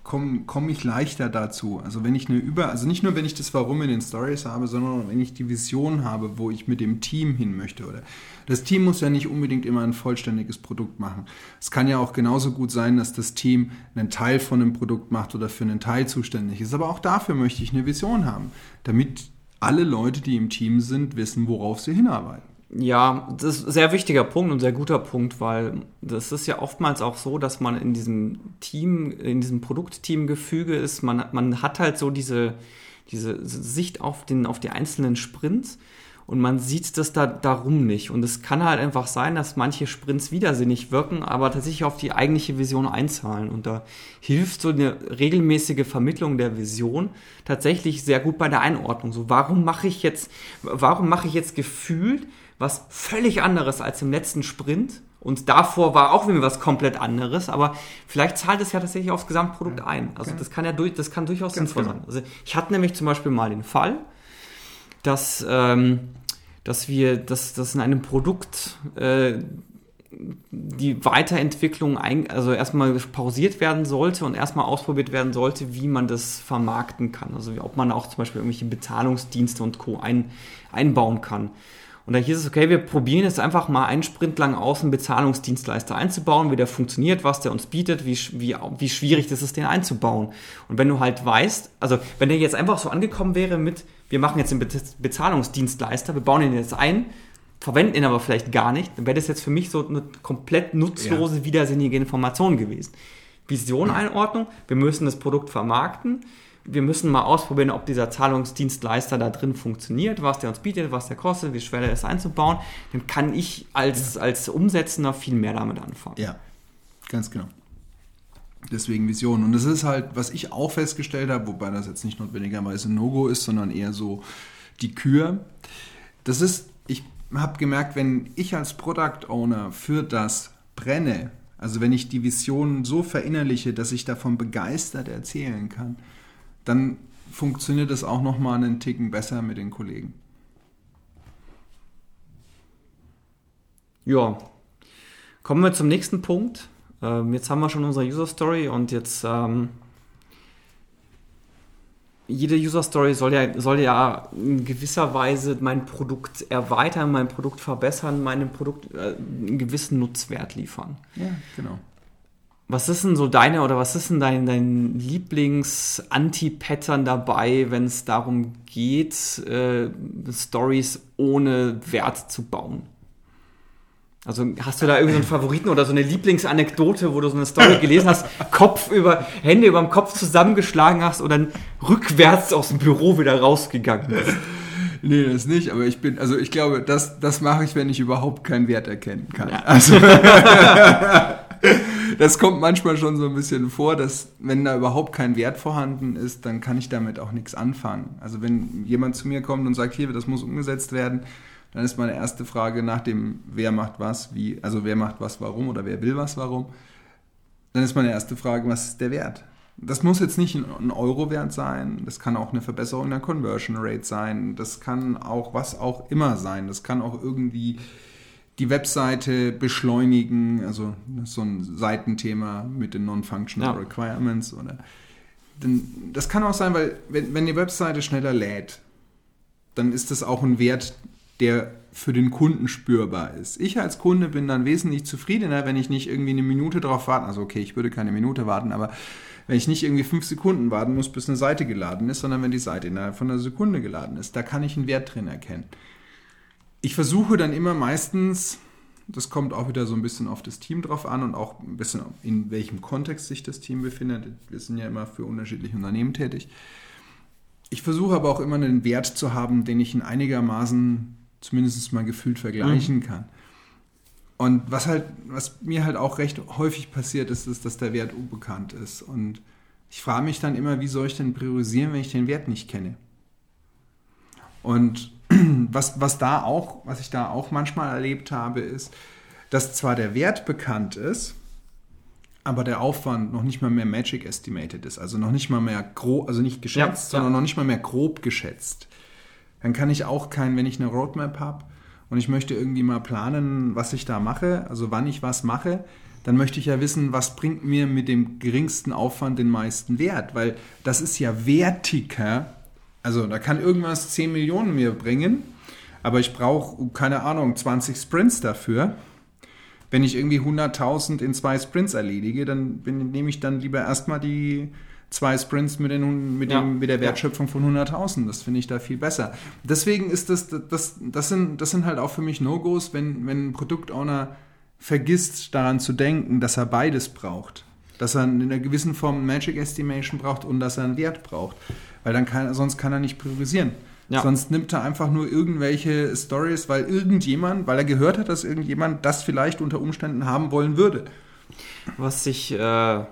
komme komm ich leichter dazu. Also wenn ich eine Über, also nicht nur wenn ich das Warum in den Stories habe, sondern wenn ich die Vision habe, wo ich mit dem Team hin möchte. Oder das Team muss ja nicht unbedingt immer ein vollständiges Produkt machen. Es kann ja auch genauso gut sein, dass das Team einen Teil von einem Produkt macht oder für einen Teil zuständig ist. Aber auch dafür möchte ich eine Vision haben, damit alle Leute, die im Team sind, wissen, worauf sie hinarbeiten. Ja, das ist ein sehr wichtiger Punkt und sehr guter Punkt, weil das ist ja oftmals auch so, dass man in diesem Team, in diesem Produktteamgefüge ist, man, man hat halt so diese, diese Sicht auf, den, auf die einzelnen Sprints und man sieht das da darum nicht. Und es kann halt einfach sein, dass manche Sprints widersinnig wirken, aber tatsächlich auf die eigentliche Vision einzahlen. Und da hilft so eine regelmäßige Vermittlung der Vision tatsächlich sehr gut bei der Einordnung. So, warum mache ich jetzt, warum mache ich jetzt gefühlt was völlig anderes als im letzten Sprint? Und davor war auch wieder was komplett anderes, aber vielleicht zahlt es ja tatsächlich aufs Gesamtprodukt ein. Also das kann ja durch, das kann durchaus sinnvoll genau. sein. Also ich hatte nämlich zum Beispiel mal den Fall, dass ähm, dass wir, dass, dass in einem Produkt äh, die Weiterentwicklung ein, also erstmal pausiert werden sollte und erstmal ausprobiert werden sollte, wie man das vermarkten kann. Also ob man auch zum Beispiel irgendwelche Bezahlungsdienste und Co. Ein, einbauen kann. Und da hieß es, okay, wir probieren jetzt einfach mal einen Sprint lang aus, einen Bezahlungsdienstleister einzubauen, wie der funktioniert, was der uns bietet, wie, wie, wie schwierig das ist, den einzubauen. Und wenn du halt weißt, also wenn der jetzt einfach so angekommen wäre mit, wir machen jetzt einen Bezahlungsdienstleister, wir bauen ihn jetzt ein, verwenden ihn aber vielleicht gar nicht, dann wäre das jetzt für mich so eine komplett nutzlose, ja. widersinnige Information gewesen. Vision-Einordnung, wir müssen das Produkt vermarkten, wir müssen mal ausprobieren, ob dieser Zahlungsdienstleister da drin funktioniert, was der uns bietet, was der kostet, wie schwer der ist einzubauen. Dann kann ich als, als Umsetzender viel mehr damit anfangen. Ja, ganz genau. Deswegen Vision. Und das ist halt, was ich auch festgestellt habe, wobei das jetzt nicht notwendigerweise ein No-Go ist, sondern eher so die Kür. Das ist, ich habe gemerkt, wenn ich als Product Owner für das brenne, also wenn ich die Vision so verinnerliche, dass ich davon begeistert erzählen kann, dann funktioniert es auch nochmal einen Ticken besser mit den Kollegen. Ja, kommen wir zum nächsten Punkt. Ähm, jetzt haben wir schon unsere User Story und jetzt ähm, jede User Story soll ja, soll ja in gewisser Weise mein Produkt erweitern, mein Produkt verbessern, meinem Produkt äh, einen gewissen Nutzwert liefern. Ja, genau. Was ist denn so deine oder was ist denn dein, dein Lieblings-Anti-Pattern dabei, wenn es darum geht, äh, Stories ohne Wert zu bauen? Also hast du da irgendeinen Favoriten oder so eine Lieblingsanekdote, wo du so eine Story gelesen hast, Kopf über, Hände über dem Kopf zusammengeschlagen hast und dann rückwärts aus dem Büro wieder rausgegangen bist? Nee, das nicht, aber ich bin, also ich glaube, das, das mache ich, wenn ich überhaupt keinen Wert erkennen kann. Ja. Also, das kommt manchmal schon so ein bisschen vor, dass wenn da überhaupt kein Wert vorhanden ist, dann kann ich damit auch nichts anfangen. Also wenn jemand zu mir kommt und sagt, hier, das muss umgesetzt werden, dann ist meine erste Frage nach dem, wer macht was, wie, also wer macht was, warum oder wer will was, warum. Dann ist meine erste Frage, was ist der Wert? Das muss jetzt nicht ein Euro-Wert sein, das kann auch eine Verbesserung der Conversion Rate sein, das kann auch was auch immer sein, das kann auch irgendwie die Webseite beschleunigen, also so ein Seitenthema mit den Non-Functional ja. Requirements oder das kann auch sein, weil wenn, wenn die Webseite schneller lädt, dann ist das auch ein Wert, der für den Kunden spürbar ist. Ich als Kunde bin dann wesentlich zufriedener, wenn ich nicht irgendwie eine Minute darauf warten, also okay, ich würde keine Minute warten, aber wenn ich nicht irgendwie fünf Sekunden warten muss, bis eine Seite geladen ist, sondern wenn die Seite innerhalb von einer Sekunde geladen ist, da kann ich einen Wert drin erkennen. Ich versuche dann immer meistens, das kommt auch wieder so ein bisschen auf das Team drauf an und auch ein bisschen in welchem Kontext sich das Team befindet. Wir sind ja immer für unterschiedliche Unternehmen tätig. Ich versuche aber auch immer einen Wert zu haben, den ich in einigermaßen zumindest mal gefühlt vergleichen mhm. kann. Und was halt, was mir halt auch recht häufig passiert ist, ist, dass der Wert unbekannt ist. Und ich frage mich dann immer, wie soll ich denn priorisieren, wenn ich den Wert nicht kenne? Und was, was da auch, was ich da auch manchmal erlebt habe, ist, dass zwar der Wert bekannt ist, aber der Aufwand noch nicht mal mehr Magic estimated ist, also noch nicht mal mehr grob, also nicht geschätzt, ja, sondern ja. noch nicht mal mehr grob geschätzt. Dann kann ich auch kein, wenn ich eine Roadmap habe und ich möchte irgendwie mal planen, was ich da mache, also wann ich was mache, dann möchte ich ja wissen, was bringt mir mit dem geringsten Aufwand den meisten Wert, weil das ist ja wertiger also da kann irgendwas 10 Millionen mir bringen, aber ich brauche, keine Ahnung, 20 Sprints dafür. Wenn ich irgendwie 100.000 in zwei Sprints erledige, dann bin, nehme ich dann lieber erstmal die zwei Sprints mit, den, mit, ja. dem, mit der Wertschöpfung von 100.000. Das finde ich da viel besser. Deswegen ist das, das, das, sind, das sind halt auch für mich No-Gos, wenn, wenn ein Produktowner vergisst daran zu denken, dass er beides braucht. Dass er in einer gewissen Form Magic Estimation braucht und dass er einen Wert braucht weil dann kann, sonst kann er nicht priorisieren. Ja. Sonst nimmt er einfach nur irgendwelche Stories, weil irgendjemand, weil er gehört hat, dass irgendjemand das vielleicht unter Umständen haben wollen würde. Was sich, äh,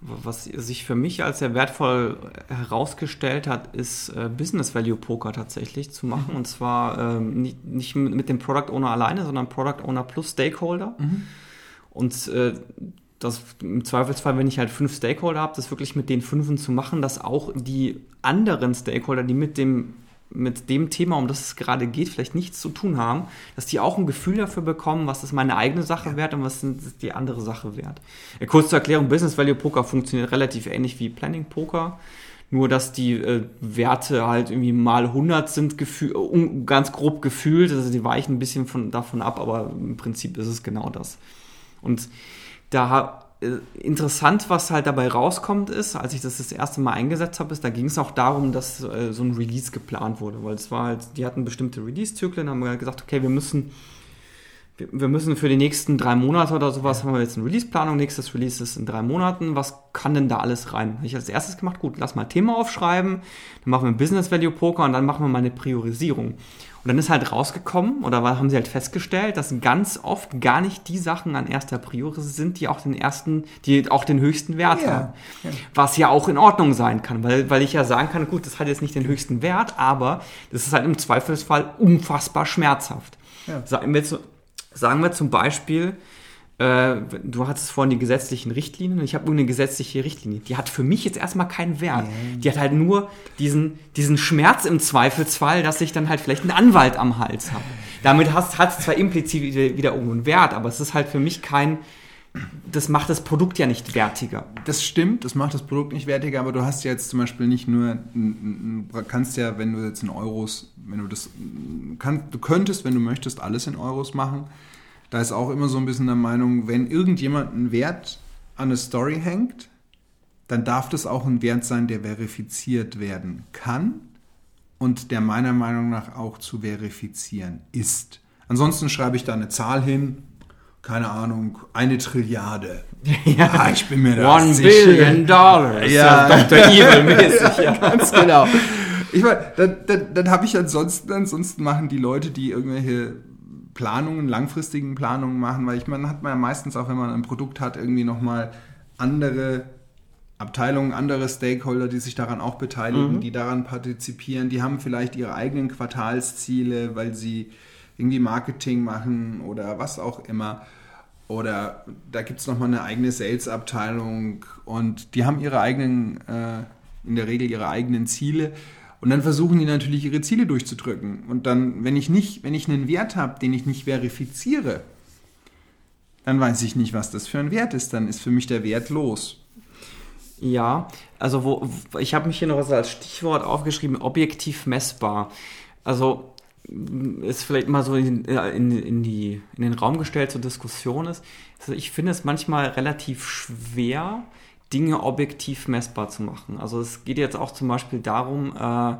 was sich für mich als sehr wertvoll herausgestellt hat, ist äh, Business Value Poker tatsächlich zu machen. Mhm. Und zwar ähm, nicht, nicht mit dem Product Owner alleine, sondern Product Owner plus Stakeholder. Mhm. Und äh, das im Zweifelsfall, wenn ich halt fünf Stakeholder habe, das wirklich mit den fünfen zu machen, dass auch die anderen Stakeholder, die mit dem mit dem Thema, um das es gerade geht, vielleicht nichts zu tun haben, dass die auch ein Gefühl dafür bekommen, was ist meine eigene Sache ja. wert und was ist die andere Sache wert. Äh, kurz zur Erklärung, Business Value Poker funktioniert relativ ähnlich wie Planning Poker, nur dass die äh, Werte halt irgendwie mal 100 sind, gefühl, um, ganz grob gefühlt, also die weichen ein bisschen von, davon ab, aber im Prinzip ist es genau das. Und da äh, interessant, was halt dabei rauskommt, ist, als ich das das erste Mal eingesetzt habe, ist, da ging es auch darum, dass äh, so ein Release geplant wurde, weil es war halt, die hatten bestimmte Release-Zyklen, haben halt gesagt, okay, wir müssen, wir, wir, müssen für die nächsten drei Monate oder sowas ja. haben wir jetzt eine Release-Planung, nächstes Release ist in drei Monaten, was kann denn da alles rein? Habe ich als erstes gemacht, gut, lass mal Thema aufschreiben, dann machen wir Business Value Poker und dann machen wir mal eine Priorisierung. Und dann ist halt rausgekommen, oder haben sie halt festgestellt, dass ganz oft gar nicht die Sachen an erster Priori sind, die auch den ersten, die auch den höchsten Wert ja, haben. Ja. Was ja auch in Ordnung sein kann, weil, weil ich ja sagen kann, gut, das hat jetzt nicht den höchsten Wert, aber das ist halt im Zweifelsfall unfassbar schmerzhaft. Ja. Sagen, wir, sagen wir zum Beispiel, äh, du hattest vorhin die gesetzlichen Richtlinien und ich habe irgendeine gesetzliche Richtlinie. Die hat für mich jetzt erstmal keinen Wert. Yeah. Die hat halt nur diesen, diesen Schmerz im Zweifelsfall, dass ich dann halt vielleicht einen Anwalt am Hals habe. Damit hat es zwar implizit wieder, wieder irgendwo einen Wert, aber es ist halt für mich kein, das macht das Produkt ja nicht wertiger. Das stimmt, das macht das Produkt nicht wertiger, aber du hast ja jetzt zum Beispiel nicht nur, kannst ja, wenn du jetzt in Euros, wenn du das, kannst, du könntest, wenn du möchtest, alles in Euros machen da ist auch immer so ein bisschen der Meinung, wenn irgendjemand einen Wert an eine Story hängt, dann darf das auch ein Wert sein, der verifiziert werden kann und der meiner Meinung nach auch zu verifizieren ist. Ansonsten schreibe ich da eine Zahl hin, keine Ahnung, eine Trilliarde. Ja, ah, ich bin mir da One sicher. Billion Dollars. Ja, ja Dr. Evil-mäßig. ja, ganz genau. Ich meine, dann, dann, dann habe ich ansonsten, ansonsten machen die Leute, die irgendwelche Planungen, langfristigen Planungen machen, weil ich meine, hat man ja meistens auch, wenn man ein Produkt hat, irgendwie nochmal andere Abteilungen, andere Stakeholder, die sich daran auch beteiligen, mhm. die daran partizipieren, die haben vielleicht ihre eigenen Quartalsziele, weil sie irgendwie Marketing machen oder was auch immer. Oder da gibt es nochmal eine eigene Sales-Abteilung und die haben ihre eigenen, äh, in der Regel ihre eigenen Ziele. Und dann versuchen die natürlich ihre Ziele durchzudrücken. Und dann, wenn ich nicht, wenn ich einen Wert habe, den ich nicht verifiziere, dann weiß ich nicht, was das für ein Wert ist. Dann ist für mich der Wert los. Ja, also wo, ich habe mich hier noch als Stichwort aufgeschrieben, objektiv messbar. Also ist vielleicht mal so in, in, in, die, in den Raum gestellt zur Diskussion ist. Also ich finde es manchmal relativ schwer, Dinge objektiv messbar zu machen. Also es geht jetzt auch zum Beispiel darum, äh,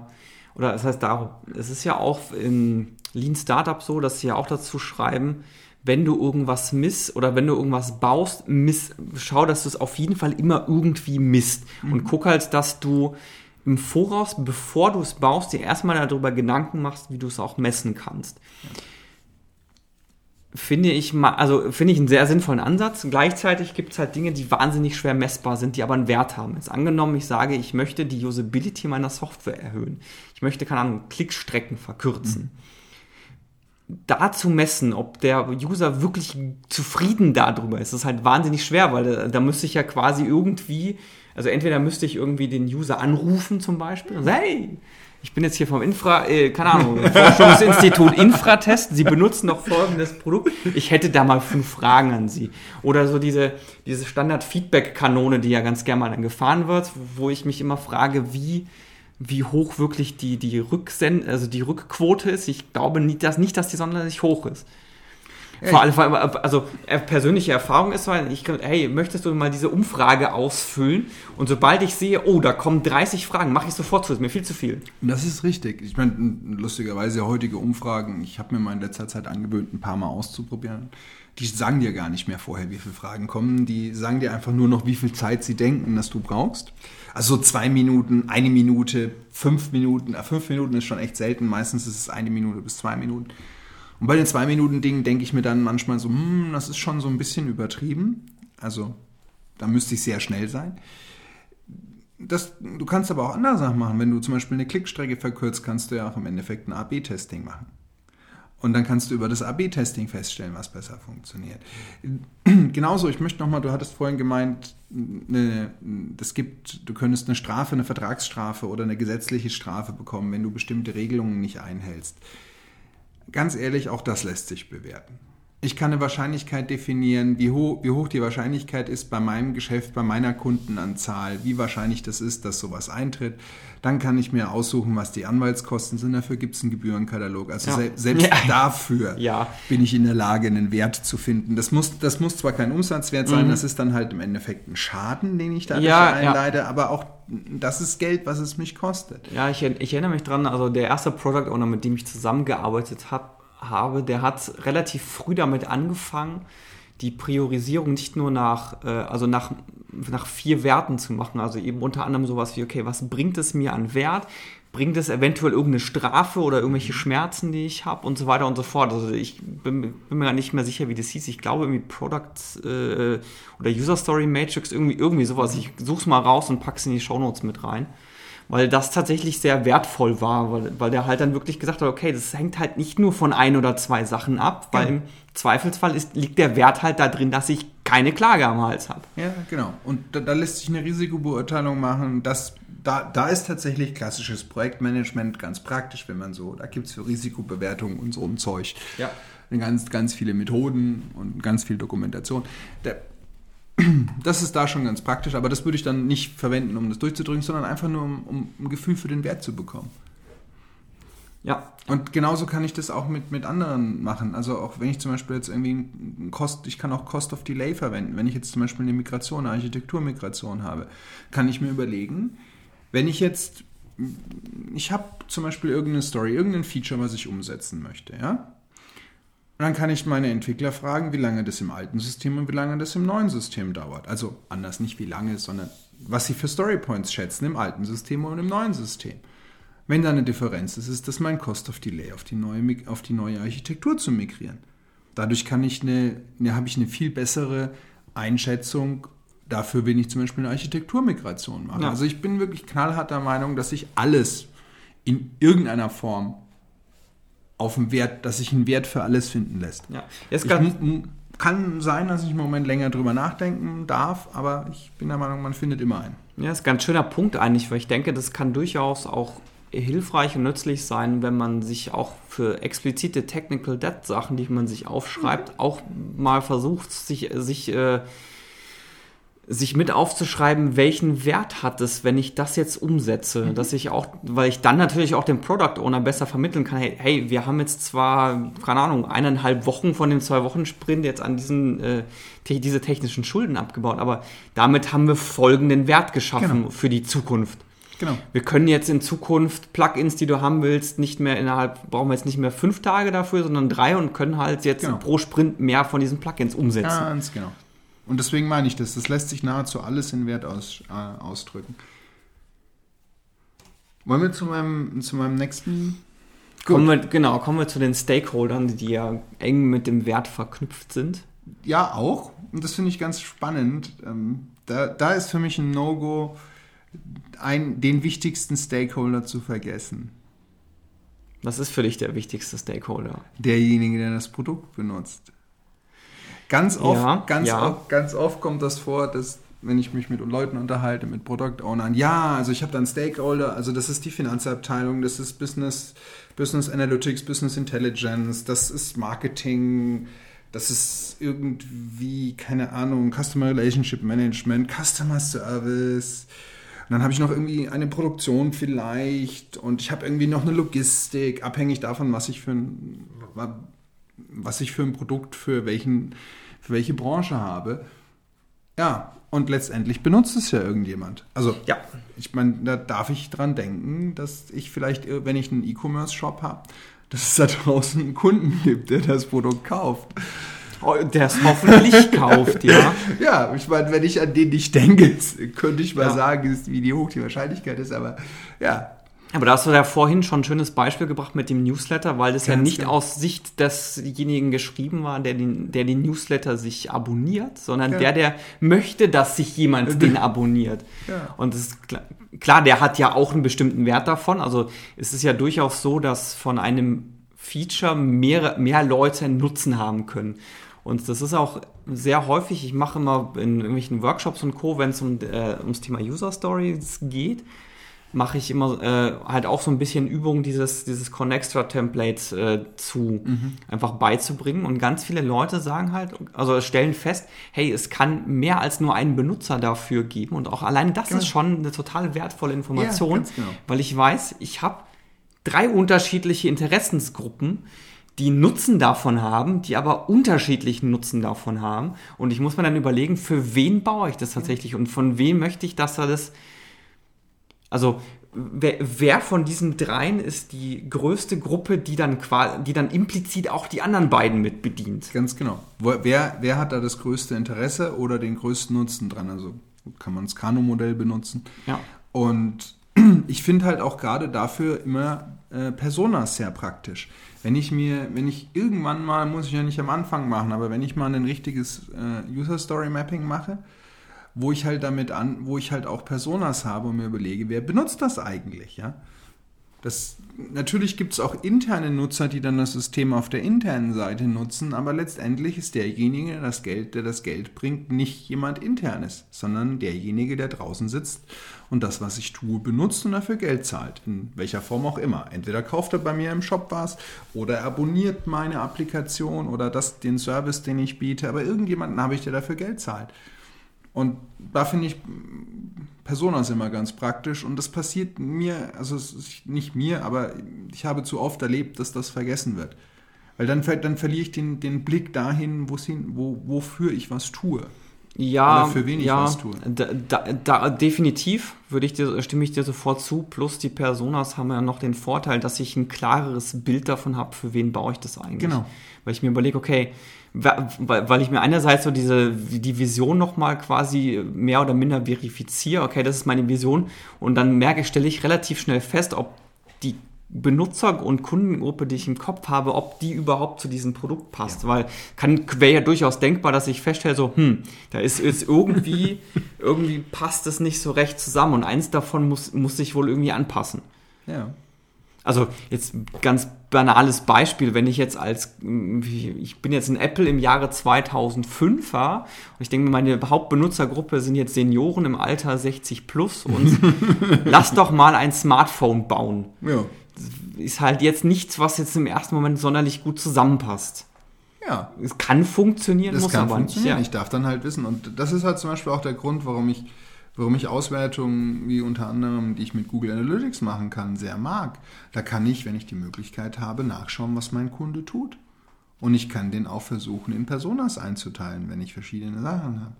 oder das heißt darum, es ist ja auch in Lean Startup so, dass sie ja auch dazu schreiben, wenn du irgendwas misst oder wenn du irgendwas baust, miss, schau, dass du es auf jeden Fall immer irgendwie misst. Mhm. Und guck halt, dass du im Voraus, bevor du es baust, dir erstmal darüber Gedanken machst, wie du es auch messen kannst. Ja. Finde ich mal, also finde ich einen sehr sinnvollen Ansatz. Gleichzeitig gibt es halt Dinge, die wahnsinnig schwer messbar sind, die aber einen Wert haben. Jetzt angenommen, ich sage, ich möchte die Usability meiner Software erhöhen. Ich möchte, keine Ahnung, Klickstrecken verkürzen. Mhm da zu messen, ob der User wirklich zufrieden darüber ist, ist halt wahnsinnig schwer, weil da, da müsste ich ja quasi irgendwie also entweder müsste ich irgendwie den User anrufen zum Beispiel und sagen, hey, ich bin jetzt hier vom Infra, äh, keine Ahnung, Forschungsinstitut Infratest, Sie benutzen noch folgendes Produkt. Ich hätte da mal fünf Fragen an Sie. Oder so diese, diese Standard-Feedback-Kanone, die ja ganz gerne mal dann gefahren wird, wo ich mich immer frage, wie, wie hoch wirklich die, die Rücksend, also die Rückquote ist. Ich glaube nicht, dass, nicht, dass die sonderlich hoch ist. Vor allem, also persönliche Erfahrung ist, weil ich, hey, möchtest du mal diese Umfrage ausfüllen? Und sobald ich sehe, oh, da kommen 30 Fragen, mache ich sofort zu, ist mir viel zu viel. Das ist richtig. Ich meine, lustigerweise heutige Umfragen, ich habe mir mal in letzter Zeit angewöhnt, ein paar Mal auszuprobieren. Die sagen dir gar nicht mehr vorher, wie viele Fragen kommen. Die sagen dir einfach nur noch, wie viel Zeit sie denken, dass du brauchst. Also so zwei Minuten, eine Minute, fünf Minuten. Fünf Minuten ist schon echt selten. Meistens ist es eine Minute bis zwei Minuten. Und bei den zwei Minuten Dingen denke ich mir dann manchmal so, hm, das ist schon so ein bisschen übertrieben. Also da müsste ich sehr schnell sein. Das, du kannst aber auch andere Sachen machen. Wenn du zum Beispiel eine Klickstrecke verkürzt, kannst du ja auch im Endeffekt ein AB-Testing machen. Und dann kannst du über das AB-Testing feststellen, was besser funktioniert. Genauso, ich möchte nochmal, du hattest vorhin gemeint, eine, gibt, du könntest eine Strafe, eine Vertragsstrafe oder eine gesetzliche Strafe bekommen, wenn du bestimmte Regelungen nicht einhältst ganz ehrlich, auch das lässt sich bewerten. Ich kann eine Wahrscheinlichkeit definieren, wie hoch, wie hoch die Wahrscheinlichkeit ist bei meinem Geschäft, bei meiner Kundenanzahl, wie wahrscheinlich das ist, dass sowas eintritt. Dann kann ich mir aussuchen, was die Anwaltskosten sind. Dafür gibt es einen Gebührenkatalog. Also ja. se selbst ja. dafür ja. bin ich in der Lage, einen Wert zu finden. Das muss, das muss zwar kein Umsatzwert sein, mhm. das ist dann halt im Endeffekt ein Schaden, den ich da einleite, aber auch das ist Geld, was es mich kostet. Ja, ich, ich erinnere mich dran, also der erste Product Owner, mit dem ich zusammengearbeitet habe, habe, der hat relativ früh damit angefangen, die Priorisierung nicht nur nach, äh, also nach, nach vier Werten zu machen, also eben unter anderem sowas wie, okay, was bringt es mir an Wert? Bringt es eventuell irgendeine Strafe oder irgendwelche Schmerzen, die ich habe und so weiter und so fort. Also ich bin, bin mir gar nicht mehr sicher, wie das hieß. Ich glaube irgendwie Product äh, oder User Story Matrix, irgendwie, irgendwie sowas. Ich such's mal raus und pack's in die Show Notes mit rein weil das tatsächlich sehr wertvoll war, weil, weil der halt dann wirklich gesagt hat, okay, das hängt halt nicht nur von ein oder zwei Sachen ab, weil ja. im Zweifelsfall ist, liegt der Wert halt da drin, dass ich keine Klage am Hals habe. Ja, genau. Und da, da, lässt sich eine Risikobeurteilung machen. Das, da, da ist tatsächlich klassisches Projektmanagement ganz praktisch, wenn man so, da gibt es für Risikobewertung und so ein Zeug. Ja. Ganz, ganz viele Methoden und ganz viel Dokumentation. Der, das ist da schon ganz praktisch, aber das würde ich dann nicht verwenden, um das durchzudrücken, sondern einfach nur, um, um ein Gefühl für den Wert zu bekommen. Ja. Und genauso kann ich das auch mit, mit anderen machen. Also auch wenn ich zum Beispiel jetzt irgendwie ein Cost, ich kann auch Cost of Delay verwenden. Wenn ich jetzt zum Beispiel eine Migration, eine Architekturmigration habe, kann ich mir überlegen, wenn ich jetzt, ich habe zum Beispiel irgendeine Story, irgendein Feature, was ich umsetzen möchte, ja, und dann kann ich meine Entwickler fragen, wie lange das im alten System und wie lange das im neuen System dauert. Also anders nicht wie lange, sondern was sie für Storypoints schätzen im alten System und im neuen System. Wenn da eine Differenz ist, ist das mein Cost of Delay, auf die neue, auf die neue Architektur zu migrieren. Dadurch kann ich eine, eine, habe ich eine viel bessere Einschätzung dafür, wenn ich zum Beispiel eine Architekturmigration mache. Ja. Also ich bin wirklich knallhart der Meinung, dass sich alles in irgendeiner Form auf dem Wert, dass sich ein Wert für alles finden lässt. Ja. Jetzt kann, kann sein, dass ich im Moment länger drüber nachdenken darf, aber ich bin der Meinung, man findet immer einen. Ja, ist ein ganz schöner Punkt eigentlich, weil ich denke, das kann durchaus auch hilfreich und nützlich sein, wenn man sich auch für explizite Technical Debt Sachen, die man sich aufschreibt, mhm. auch mal versucht, sich, sich, äh, sich mit aufzuschreiben, welchen Wert hat es, wenn ich das jetzt umsetze, mhm. dass ich auch, weil ich dann natürlich auch dem Product Owner besser vermitteln kann, hey, hey, wir haben jetzt zwar, keine Ahnung, eineinhalb Wochen von dem zwei Wochen Sprint jetzt an diesen, äh, diese technischen Schulden abgebaut, aber damit haben wir folgenden Wert geschaffen genau. für die Zukunft. Genau. Wir können jetzt in Zukunft Plugins, die du haben willst, nicht mehr innerhalb, brauchen wir jetzt nicht mehr fünf Tage dafür, sondern drei und können halt jetzt genau. pro Sprint mehr von diesen Plugins umsetzen. Ganz genau. Und deswegen meine ich das. Das lässt sich nahezu alles in Wert aus, äh, ausdrücken. Wollen wir zu meinem, zu meinem nächsten Kommen wir, genau, kommen wir zu den Stakeholdern, die ja eng mit dem Wert verknüpft sind. Ja, auch. Und das finde ich ganz spannend. Ähm, da, da ist für mich ein No-Go, den wichtigsten Stakeholder zu vergessen. Was ist für dich der wichtigste Stakeholder? Derjenige, der das Produkt benutzt. Ganz oft, ja, ganz, ja. Oft, ganz oft kommt das vor, dass wenn ich mich mit Leuten unterhalte, mit Product Ownern, ja, also ich habe dann Stakeholder, also das ist die Finanzabteilung, das ist Business, Business Analytics, Business Intelligence, das ist Marketing, das ist irgendwie, keine Ahnung, Customer Relationship Management, Customer Service, und dann habe ich noch irgendwie eine Produktion vielleicht und ich habe irgendwie noch eine Logistik, abhängig davon, was ich für ein, was ich für ein Produkt für, welchen, für welche Branche habe. Ja, und letztendlich benutzt es ja irgendjemand. Also, ja. ich meine, da darf ich dran denken, dass ich vielleicht, wenn ich einen E-Commerce-Shop habe, dass es da draußen einen Kunden gibt, der das Produkt kauft der es hoffentlich kauft, ja. Ja, ich meine, wenn ich an den nicht denke, könnte ich mal ja. sagen, wie hoch die Wahrscheinlichkeit ist, aber ja. Aber da hast du ja vorhin schon ein schönes Beispiel gebracht mit dem Newsletter, weil das Ganz ja nicht genau. aus Sicht desjenigen geschrieben war, der den, der den Newsletter sich abonniert, sondern ja. der, der möchte, dass sich jemand den abonniert. Ja. Und das ist klar, klar, der hat ja auch einen bestimmten Wert davon. Also es ist ja durchaus so, dass von einem Feature mehr, mehr Leute Nutzen haben können. Und das ist auch sehr häufig, ich mache immer in irgendwelchen Workshops und Co., wenn es um, äh, ums Thema User Stories geht, mache ich immer äh, halt auch so ein bisschen Übung, dieses, dieses Connextra-Templates äh, zu mhm. einfach beizubringen. Und ganz viele Leute sagen halt, also stellen fest, hey, es kann mehr als nur einen Benutzer dafür geben. Und auch allein das genau. ist schon eine total wertvolle Information, ja, genau. weil ich weiß, ich habe drei unterschiedliche Interessensgruppen, die Nutzen davon haben, die aber unterschiedlichen Nutzen davon haben. Und ich muss mir dann überlegen, für wen baue ich das tatsächlich und von wem möchte ich, dass er das. Also, wer, wer von diesen dreien ist die größte Gruppe, die dann, die dann implizit auch die anderen beiden mit bedient? Ganz genau. Wer, wer hat da das größte Interesse oder den größten Nutzen dran? Also kann man das Kano-Modell benutzen. Ja. Und ich finde halt auch gerade dafür immer äh, Personas sehr praktisch. Wenn ich mir, wenn ich irgendwann mal, muss ich ja nicht am Anfang machen, aber wenn ich mal ein richtiges äh, User Story Mapping mache, wo ich halt damit an, wo ich halt auch Personas habe und mir überlege, wer benutzt das eigentlich, ja? Das, natürlich gibt es auch interne Nutzer, die dann das System auf der internen Seite nutzen, aber letztendlich ist derjenige, der das Geld, der das Geld bringt, nicht jemand internes, sondern derjenige, der draußen sitzt und das, was ich tue, benutzt und dafür Geld zahlt. In welcher Form auch immer. Entweder kauft er bei mir im Shop was oder abonniert meine Applikation oder das, den Service, den ich biete, aber irgendjemanden habe ich, der dafür Geld zahlt. Und da finde ich Personas immer ganz praktisch und das passiert mir, also nicht mir, aber ich habe zu oft erlebt, dass das vergessen wird. Weil dann, dann verliere ich den, den Blick dahin, hin, wo, wofür ich was tue. Ja, für wen ich ja, was tue. Da, da, da, definitiv würde ich dir, stimme ich dir sofort zu. Plus die Personas haben ja noch den Vorteil, dass ich ein klareres Bild davon habe, für wen baue ich das eigentlich. Genau. Weil ich mir überlege, okay, weil ich mir einerseits so diese die Vision nochmal quasi mehr oder minder verifiziere, okay, das ist meine Vision und dann merke, stelle ich relativ schnell fest, ob die Benutzer- und Kundengruppe, die ich im Kopf habe, ob die überhaupt zu diesem Produkt passt. Ja. Weil kann wäre ja durchaus denkbar, dass ich feststelle, so, hm, da ist, ist irgendwie, irgendwie passt es nicht so recht zusammen und eins davon muss, muss sich wohl irgendwie anpassen. Ja. Also jetzt ganz banales Beispiel, wenn ich jetzt als, ich bin jetzt in Apple im Jahre 2005er und ich denke, meine Hauptbenutzergruppe sind jetzt Senioren im Alter 60 plus und lass doch mal ein Smartphone bauen. Ja. Ist halt jetzt nichts, was jetzt im ersten Moment sonderlich gut zusammenpasst. Ja. Es kann funktionieren, das muss kann aber funktionieren. nicht. Ich darf dann halt wissen. Und das ist halt zum Beispiel auch der Grund, warum ich warum ich Auswertungen wie unter anderem, die ich mit Google Analytics machen kann, sehr mag. Da kann ich, wenn ich die Möglichkeit habe, nachschauen, was mein Kunde tut. Und ich kann den auch versuchen, in Personas einzuteilen, wenn ich verschiedene Sachen habe.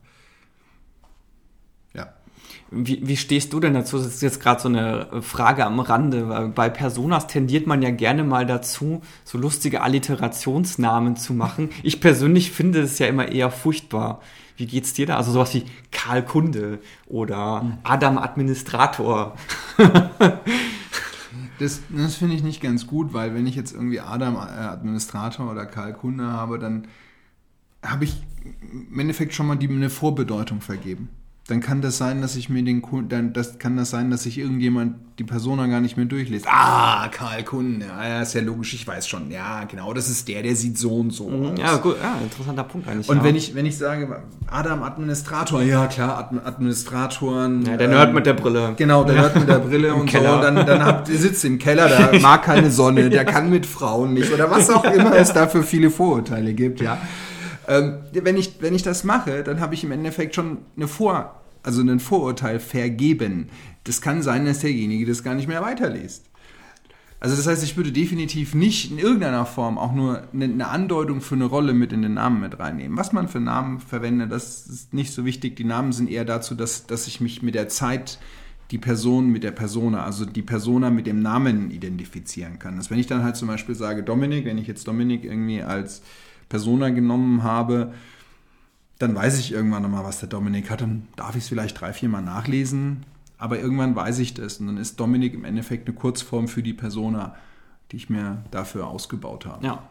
Wie, wie stehst du denn dazu? Das ist jetzt gerade so eine Frage am Rande. Weil bei Personas tendiert man ja gerne mal dazu, so lustige Alliterationsnamen zu machen. Ich persönlich finde es ja immer eher furchtbar. Wie geht's dir da? Also sowas wie Karl Kunde oder hm. Adam Administrator. das, das finde ich nicht ganz gut, weil wenn ich jetzt irgendwie Adam äh, Administrator oder Karl Kunde habe, dann habe ich im Endeffekt schon mal die, eine Vorbedeutung vergeben dann kann das sein, dass ich mir den dann das kann das sein, dass sich irgendjemand die Persona gar nicht mehr durchliest. Ah, Karl Kuhn, ja, ist ja logisch, ich weiß schon. Ja, genau, das ist der, der sieht so und so mhm, aus. Ja, gut, ja, interessanter Punkt eigentlich. Und ja. wenn ich wenn ich sage Adam Administrator, ja klar, Administratoren. Ja, der Nerd ähm, mit der Brille. Genau, der ja. Nerd mit der Brille und Keller. so. Und dann dann habt ihr sitzt im Keller, der mag keine Sonne, der kann mit Frauen nicht oder was auch immer es da für viele Vorurteile gibt, ja. Ähm, wenn, ich, wenn ich das mache, dann habe ich im Endeffekt schon eine Vor, also ein Vorurteil vergeben. Das kann sein, dass derjenige das gar nicht mehr weiterliest. Also das heißt, ich würde definitiv nicht in irgendeiner Form auch nur eine Andeutung für eine Rolle mit in den Namen mit reinnehmen. Was man für Namen verwendet, das ist nicht so wichtig. Die Namen sind eher dazu, dass, dass ich mich mit der Zeit die Person mit der Persona, also die Persona mit dem Namen identifizieren kann. Also wenn ich dann halt zum Beispiel sage Dominik, wenn ich jetzt Dominik irgendwie als Persona genommen habe, dann weiß ich irgendwann nochmal, was der Dominik hat. Dann darf ich es vielleicht drei, vier Mal nachlesen. Aber irgendwann weiß ich das. Und dann ist Dominik im Endeffekt eine Kurzform für die Persona, die ich mir dafür ausgebaut habe. Ja.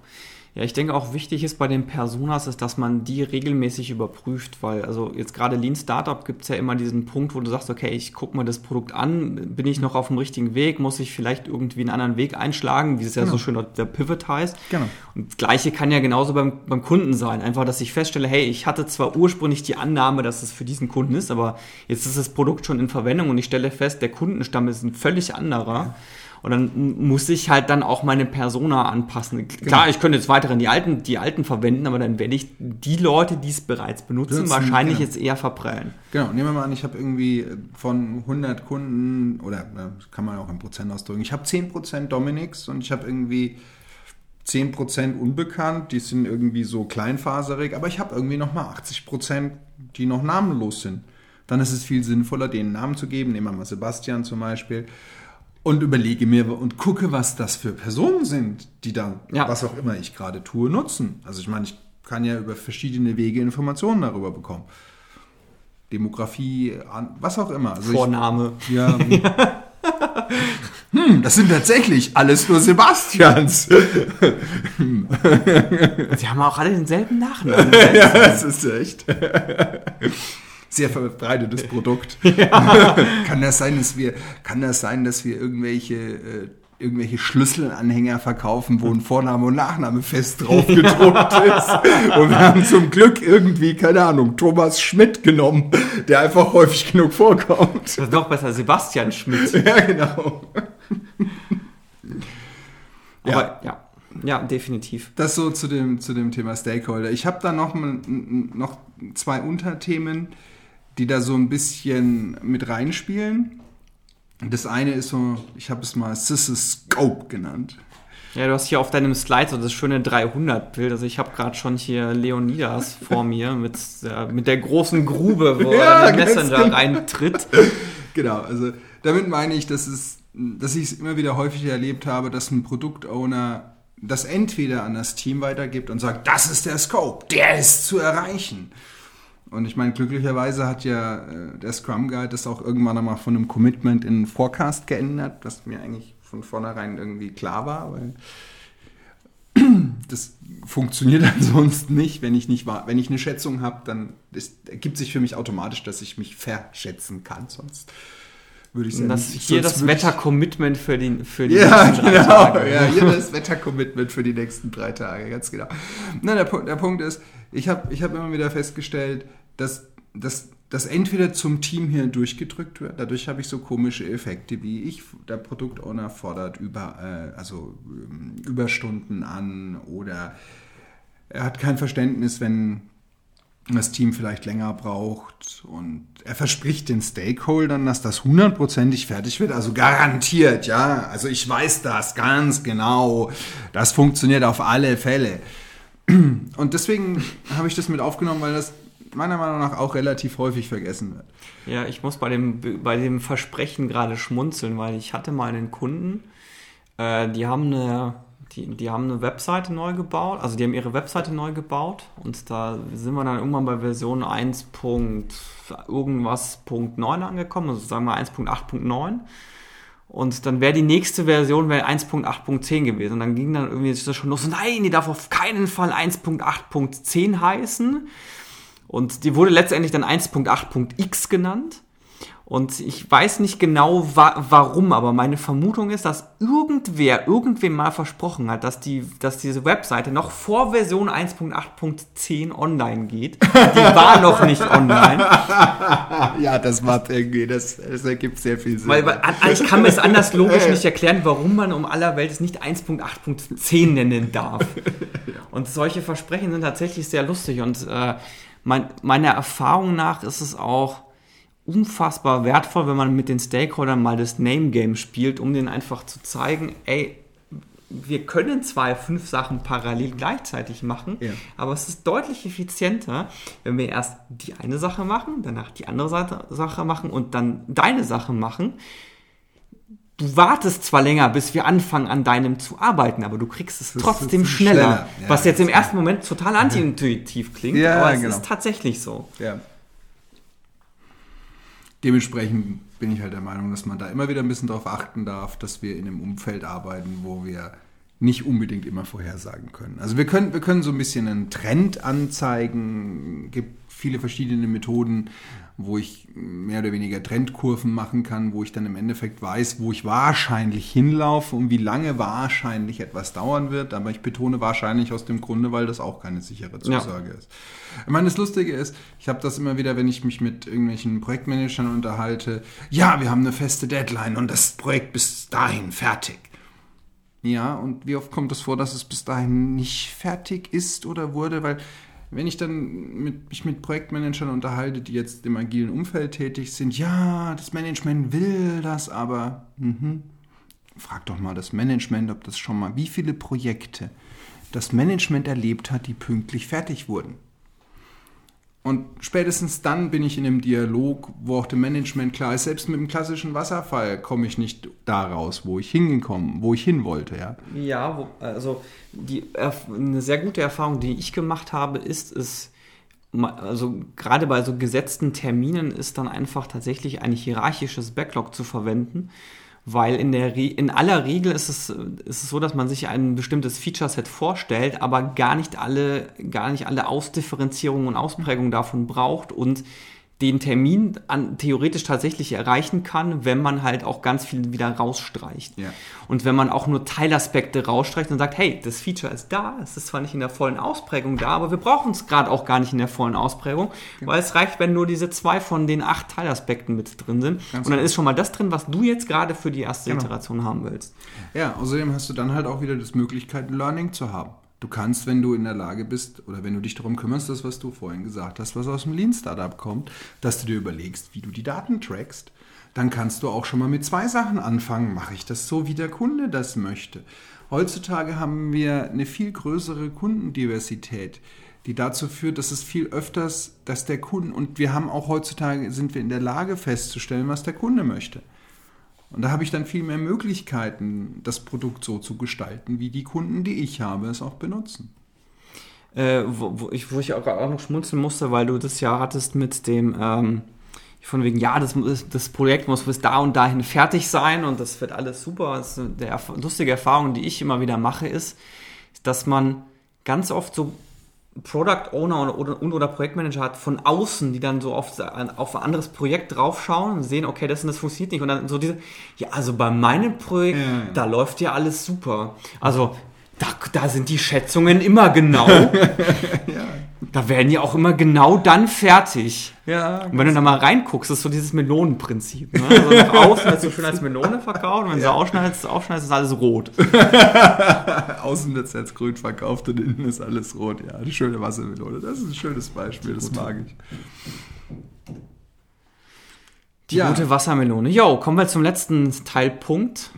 Ja, ich denke auch wichtig ist bei den Personas, ist, dass man die regelmäßig überprüft, weil also jetzt gerade Lean Startup gibt es ja immer diesen Punkt, wo du sagst, okay, ich gucke mir das Produkt an, bin ich noch auf dem richtigen Weg, muss ich vielleicht irgendwie einen anderen Weg einschlagen, wie es genau. ja so schön der Pivot heißt. Genau. Und das Gleiche kann ja genauso beim, beim Kunden sein, einfach, dass ich feststelle, hey, ich hatte zwar ursprünglich die Annahme, dass es für diesen Kunden ist, aber jetzt ist das Produkt schon in Verwendung und ich stelle fest, der Kundenstamm ist ein völlig anderer. Ja und dann muss ich halt dann auch meine Persona anpassen. Genau. Klar, ich könnte jetzt weiterhin die alten, die alten verwenden, aber dann werde ich die Leute, die es bereits benutzen, benutzen wahrscheinlich genau. jetzt eher verprellen. Genau, nehmen wir mal an, ich habe irgendwie von 100 Kunden, oder kann man auch in Prozent ausdrücken, ich habe 10% Dominics und ich habe irgendwie 10% unbekannt, die sind irgendwie so kleinfaserig, aber ich habe irgendwie nochmal 80%, die noch namenlos sind. Dann ist es viel sinnvoller, denen Namen zu geben. Nehmen wir mal Sebastian zum Beispiel und überlege mir und gucke, was das für Personen sind, die dann, ja. was auch immer ich gerade tue, nutzen. Also ich meine, ich kann ja über verschiedene Wege Informationen darüber bekommen. Demografie, was auch immer. Also Vorname. Ich, ja. hm, das sind tatsächlich alles nur Sebastians. Sie haben auch alle denselben Nachnamen. ja, das ist echt sehr verbreitetes Produkt. Ja. kann das sein, dass wir, kann das sein, dass wir irgendwelche äh, irgendwelche Schlüsselanhänger verkaufen, wo ein Vorname und Nachname fest drauf gedruckt ist. Und wir haben zum Glück irgendwie, keine Ahnung, Thomas Schmidt genommen, der einfach häufig genug vorkommt. Das ist noch besser, Sebastian Schmidt. Ja, genau. ja. ja. Ja, definitiv. Das so zu dem, zu dem Thema Stakeholder. Ich habe da noch, noch zwei Unterthemen, die da so ein bisschen mit reinspielen. Das eine ist so, ich habe es mal Scope genannt. Ja, du hast hier auf deinem Slide so das schöne 300-Bild. Also ich habe gerade schon hier Leonidas vor mir mit, äh, mit der großen Grube, wo ja, er den Messenger genau. reintritt. Genau, also damit meine ich, dass, es, dass ich es immer wieder häufig erlebt habe, dass ein Produktowner das entweder an das Team weitergibt und sagt, das ist der Scope, der ist zu erreichen. Und ich meine, glücklicherweise hat ja äh, der Scrum Guide das auch irgendwann einmal von einem Commitment in Forecast geändert, was mir eigentlich von vornherein irgendwie klar war, weil das funktioniert ansonsten nicht. Wenn ich nicht wenn ich eine Schätzung habe, dann ist, ergibt sich für mich automatisch, dass ich mich verschätzen kann. Sonst würde ich sagen. Das, hier das Wetter-Commitment für die, für die ja, nächsten drei genau. Tage. Ja, hier das Wetter-Commitment für die nächsten drei Tage, ganz genau. Na, der, der Punkt ist, ich habe ich hab immer wieder festgestellt, dass, dass das entweder zum Team hier durchgedrückt wird, dadurch habe ich so komische Effekte, wie ich, der Produktowner fordert über, äh, also ähm, Überstunden an oder er hat kein Verständnis, wenn das Team vielleicht länger braucht und er verspricht den Stakeholdern, dass das hundertprozentig fertig wird, also garantiert, ja, also ich weiß das ganz genau, das funktioniert auf alle Fälle. Und deswegen habe ich das mit aufgenommen, weil das meiner Meinung nach auch relativ häufig vergessen wird. Ja, ich muss bei dem, bei dem Versprechen gerade schmunzeln, weil ich hatte mal einen Kunden, äh, die haben eine die, die haben eine Webseite neu gebaut, also die haben ihre Webseite neu gebaut und da sind wir dann irgendwann bei Version 1. irgendwas Punkt 9 angekommen, also sagen wir 1.8.9 und dann wäre die nächste Version 1.8.10 gewesen und dann ging dann irgendwie das schon los, nein, die darf auf keinen Fall 1.8.10 heißen und die wurde letztendlich dann 1.8.x genannt. Und ich weiß nicht genau wa warum, aber meine Vermutung ist, dass irgendwer irgendwem mal versprochen hat, dass, die, dass diese Webseite noch vor Version 1.8.10 online geht. Die war noch nicht online. Ja, das macht irgendwie, das, das ergibt sehr viel Sinn. Weil, weil ich kann mir es anders logisch nicht erklären, warum man um aller Welt es nicht 1.8.10 nennen darf. Und solche Versprechen sind tatsächlich sehr lustig und äh, mein, meiner Erfahrung nach ist es auch unfassbar wertvoll, wenn man mit den Stakeholdern mal das Name Game spielt, um denen einfach zu zeigen, ey, wir können zwei, fünf Sachen parallel gleichzeitig machen, ja. aber es ist deutlich effizienter, wenn wir erst die eine Sache machen, danach die andere Sache machen und dann deine Sache machen, du wartest zwar länger, bis wir anfangen, an deinem zu arbeiten, aber du kriegst es trotzdem schneller. schneller. Ja, was jetzt im ersten Moment total antiintuitiv klingt, ja, aber es genau. ist tatsächlich so. Ja. Dementsprechend bin ich halt der Meinung, dass man da immer wieder ein bisschen darauf achten darf, dass wir in einem Umfeld arbeiten, wo wir nicht unbedingt immer vorhersagen können. Also wir können, wir können so ein bisschen einen Trend anzeigen, gibt viele verschiedene Methoden, wo ich mehr oder weniger Trendkurven machen kann, wo ich dann im Endeffekt weiß, wo ich wahrscheinlich hinlaufe und wie lange wahrscheinlich etwas dauern wird. Aber ich betone wahrscheinlich aus dem Grunde, weil das auch keine sichere Zusage ja. ist. Ich meine, das Lustige ist, ich habe das immer wieder, wenn ich mich mit irgendwelchen Projektmanagern unterhalte. Ja, wir haben eine feste Deadline und das Projekt bis dahin fertig. Ja, und wie oft kommt es vor, dass es bis dahin nicht fertig ist oder wurde? Weil wenn ich dann mit, mich mit Projektmanagern unterhalte, die jetzt im agilen Umfeld tätig sind, ja, das Management will das, aber mhm. frag doch mal das Management, ob das schon mal, wie viele Projekte das Management erlebt hat, die pünktlich fertig wurden. Und spätestens dann bin ich in einem Dialog, wo auch dem Management klar ist, selbst mit dem klassischen Wasserfall komme ich nicht da raus, wo ich hingekommen, wo ich hin wollte, ja. Ja, also die, eine sehr gute Erfahrung, die ich gemacht habe, ist es, also gerade bei so gesetzten Terminen ist dann einfach tatsächlich ein hierarchisches Backlog zu verwenden weil in, der in aller Regel ist es, ist es so, dass man sich ein bestimmtes Feature-Set vorstellt, aber gar nicht alle, gar nicht alle Ausdifferenzierungen und Ausprägungen davon braucht und den Termin an, theoretisch tatsächlich erreichen kann, wenn man halt auch ganz viel wieder rausstreicht. Ja. Und wenn man auch nur Teilaspekte rausstreicht und sagt, hey, das Feature ist da, es ist zwar nicht in der vollen Ausprägung da, aber wir brauchen es gerade auch gar nicht in der vollen Ausprägung, genau. weil es reicht, wenn nur diese zwei von den acht Teilaspekten mit drin sind. Ganz und dann genau. ist schon mal das drin, was du jetzt gerade für die erste genau. Iteration haben willst. Ja, außerdem hast du dann halt auch wieder das Möglichkeit, Learning zu haben. Du kannst, wenn du in der Lage bist oder wenn du dich darum kümmerst, das, was du vorhin gesagt hast, was aus dem Lean Startup kommt, dass du dir überlegst, wie du die Daten trackst, dann kannst du auch schon mal mit zwei Sachen anfangen. Mache ich das so, wie der Kunde das möchte? Heutzutage haben wir eine viel größere Kundendiversität, die dazu führt, dass es viel öfters, dass der Kunde, und wir haben auch heutzutage, sind wir in der Lage festzustellen, was der Kunde möchte. Und da habe ich dann viel mehr Möglichkeiten, das Produkt so zu gestalten, wie die Kunden, die ich habe, es auch benutzen. Äh, wo, wo, ich, wo ich auch, auch noch schmunzeln musste, weil du das ja hattest mit dem, ähm, von wegen, ja, das, das Projekt muss bis da und dahin fertig sein und das wird alles super. Das ist eine lustige Erfahrung, die ich immer wieder mache, ist, dass man ganz oft so Product Owner oder, und oder Projektmanager hat von außen, die dann so auf, auf ein anderes Projekt draufschauen und sehen, okay, das und das funktioniert nicht. Und dann so diese, ja, also bei meinem Projekt, ja, ja. da läuft ja alles super. Also da, da sind die Schätzungen immer genau. ja. Da werden die auch immer genau dann fertig. Ja. Und wenn du da mal reinguckst, ist so dieses Melonenprinzip. Ne? Also nach außen wird es so schön als Melone verkauft und wenn ja. du aufschneidest, aufschneidest, ist alles rot. außen wird es als grün verkauft und innen ist alles rot. Ja, eine schöne Wassermelone. Das ist ein schönes Beispiel, das mag ich. Die ja. gute Wassermelone. Jo, kommen wir zum letzten Teilpunkt.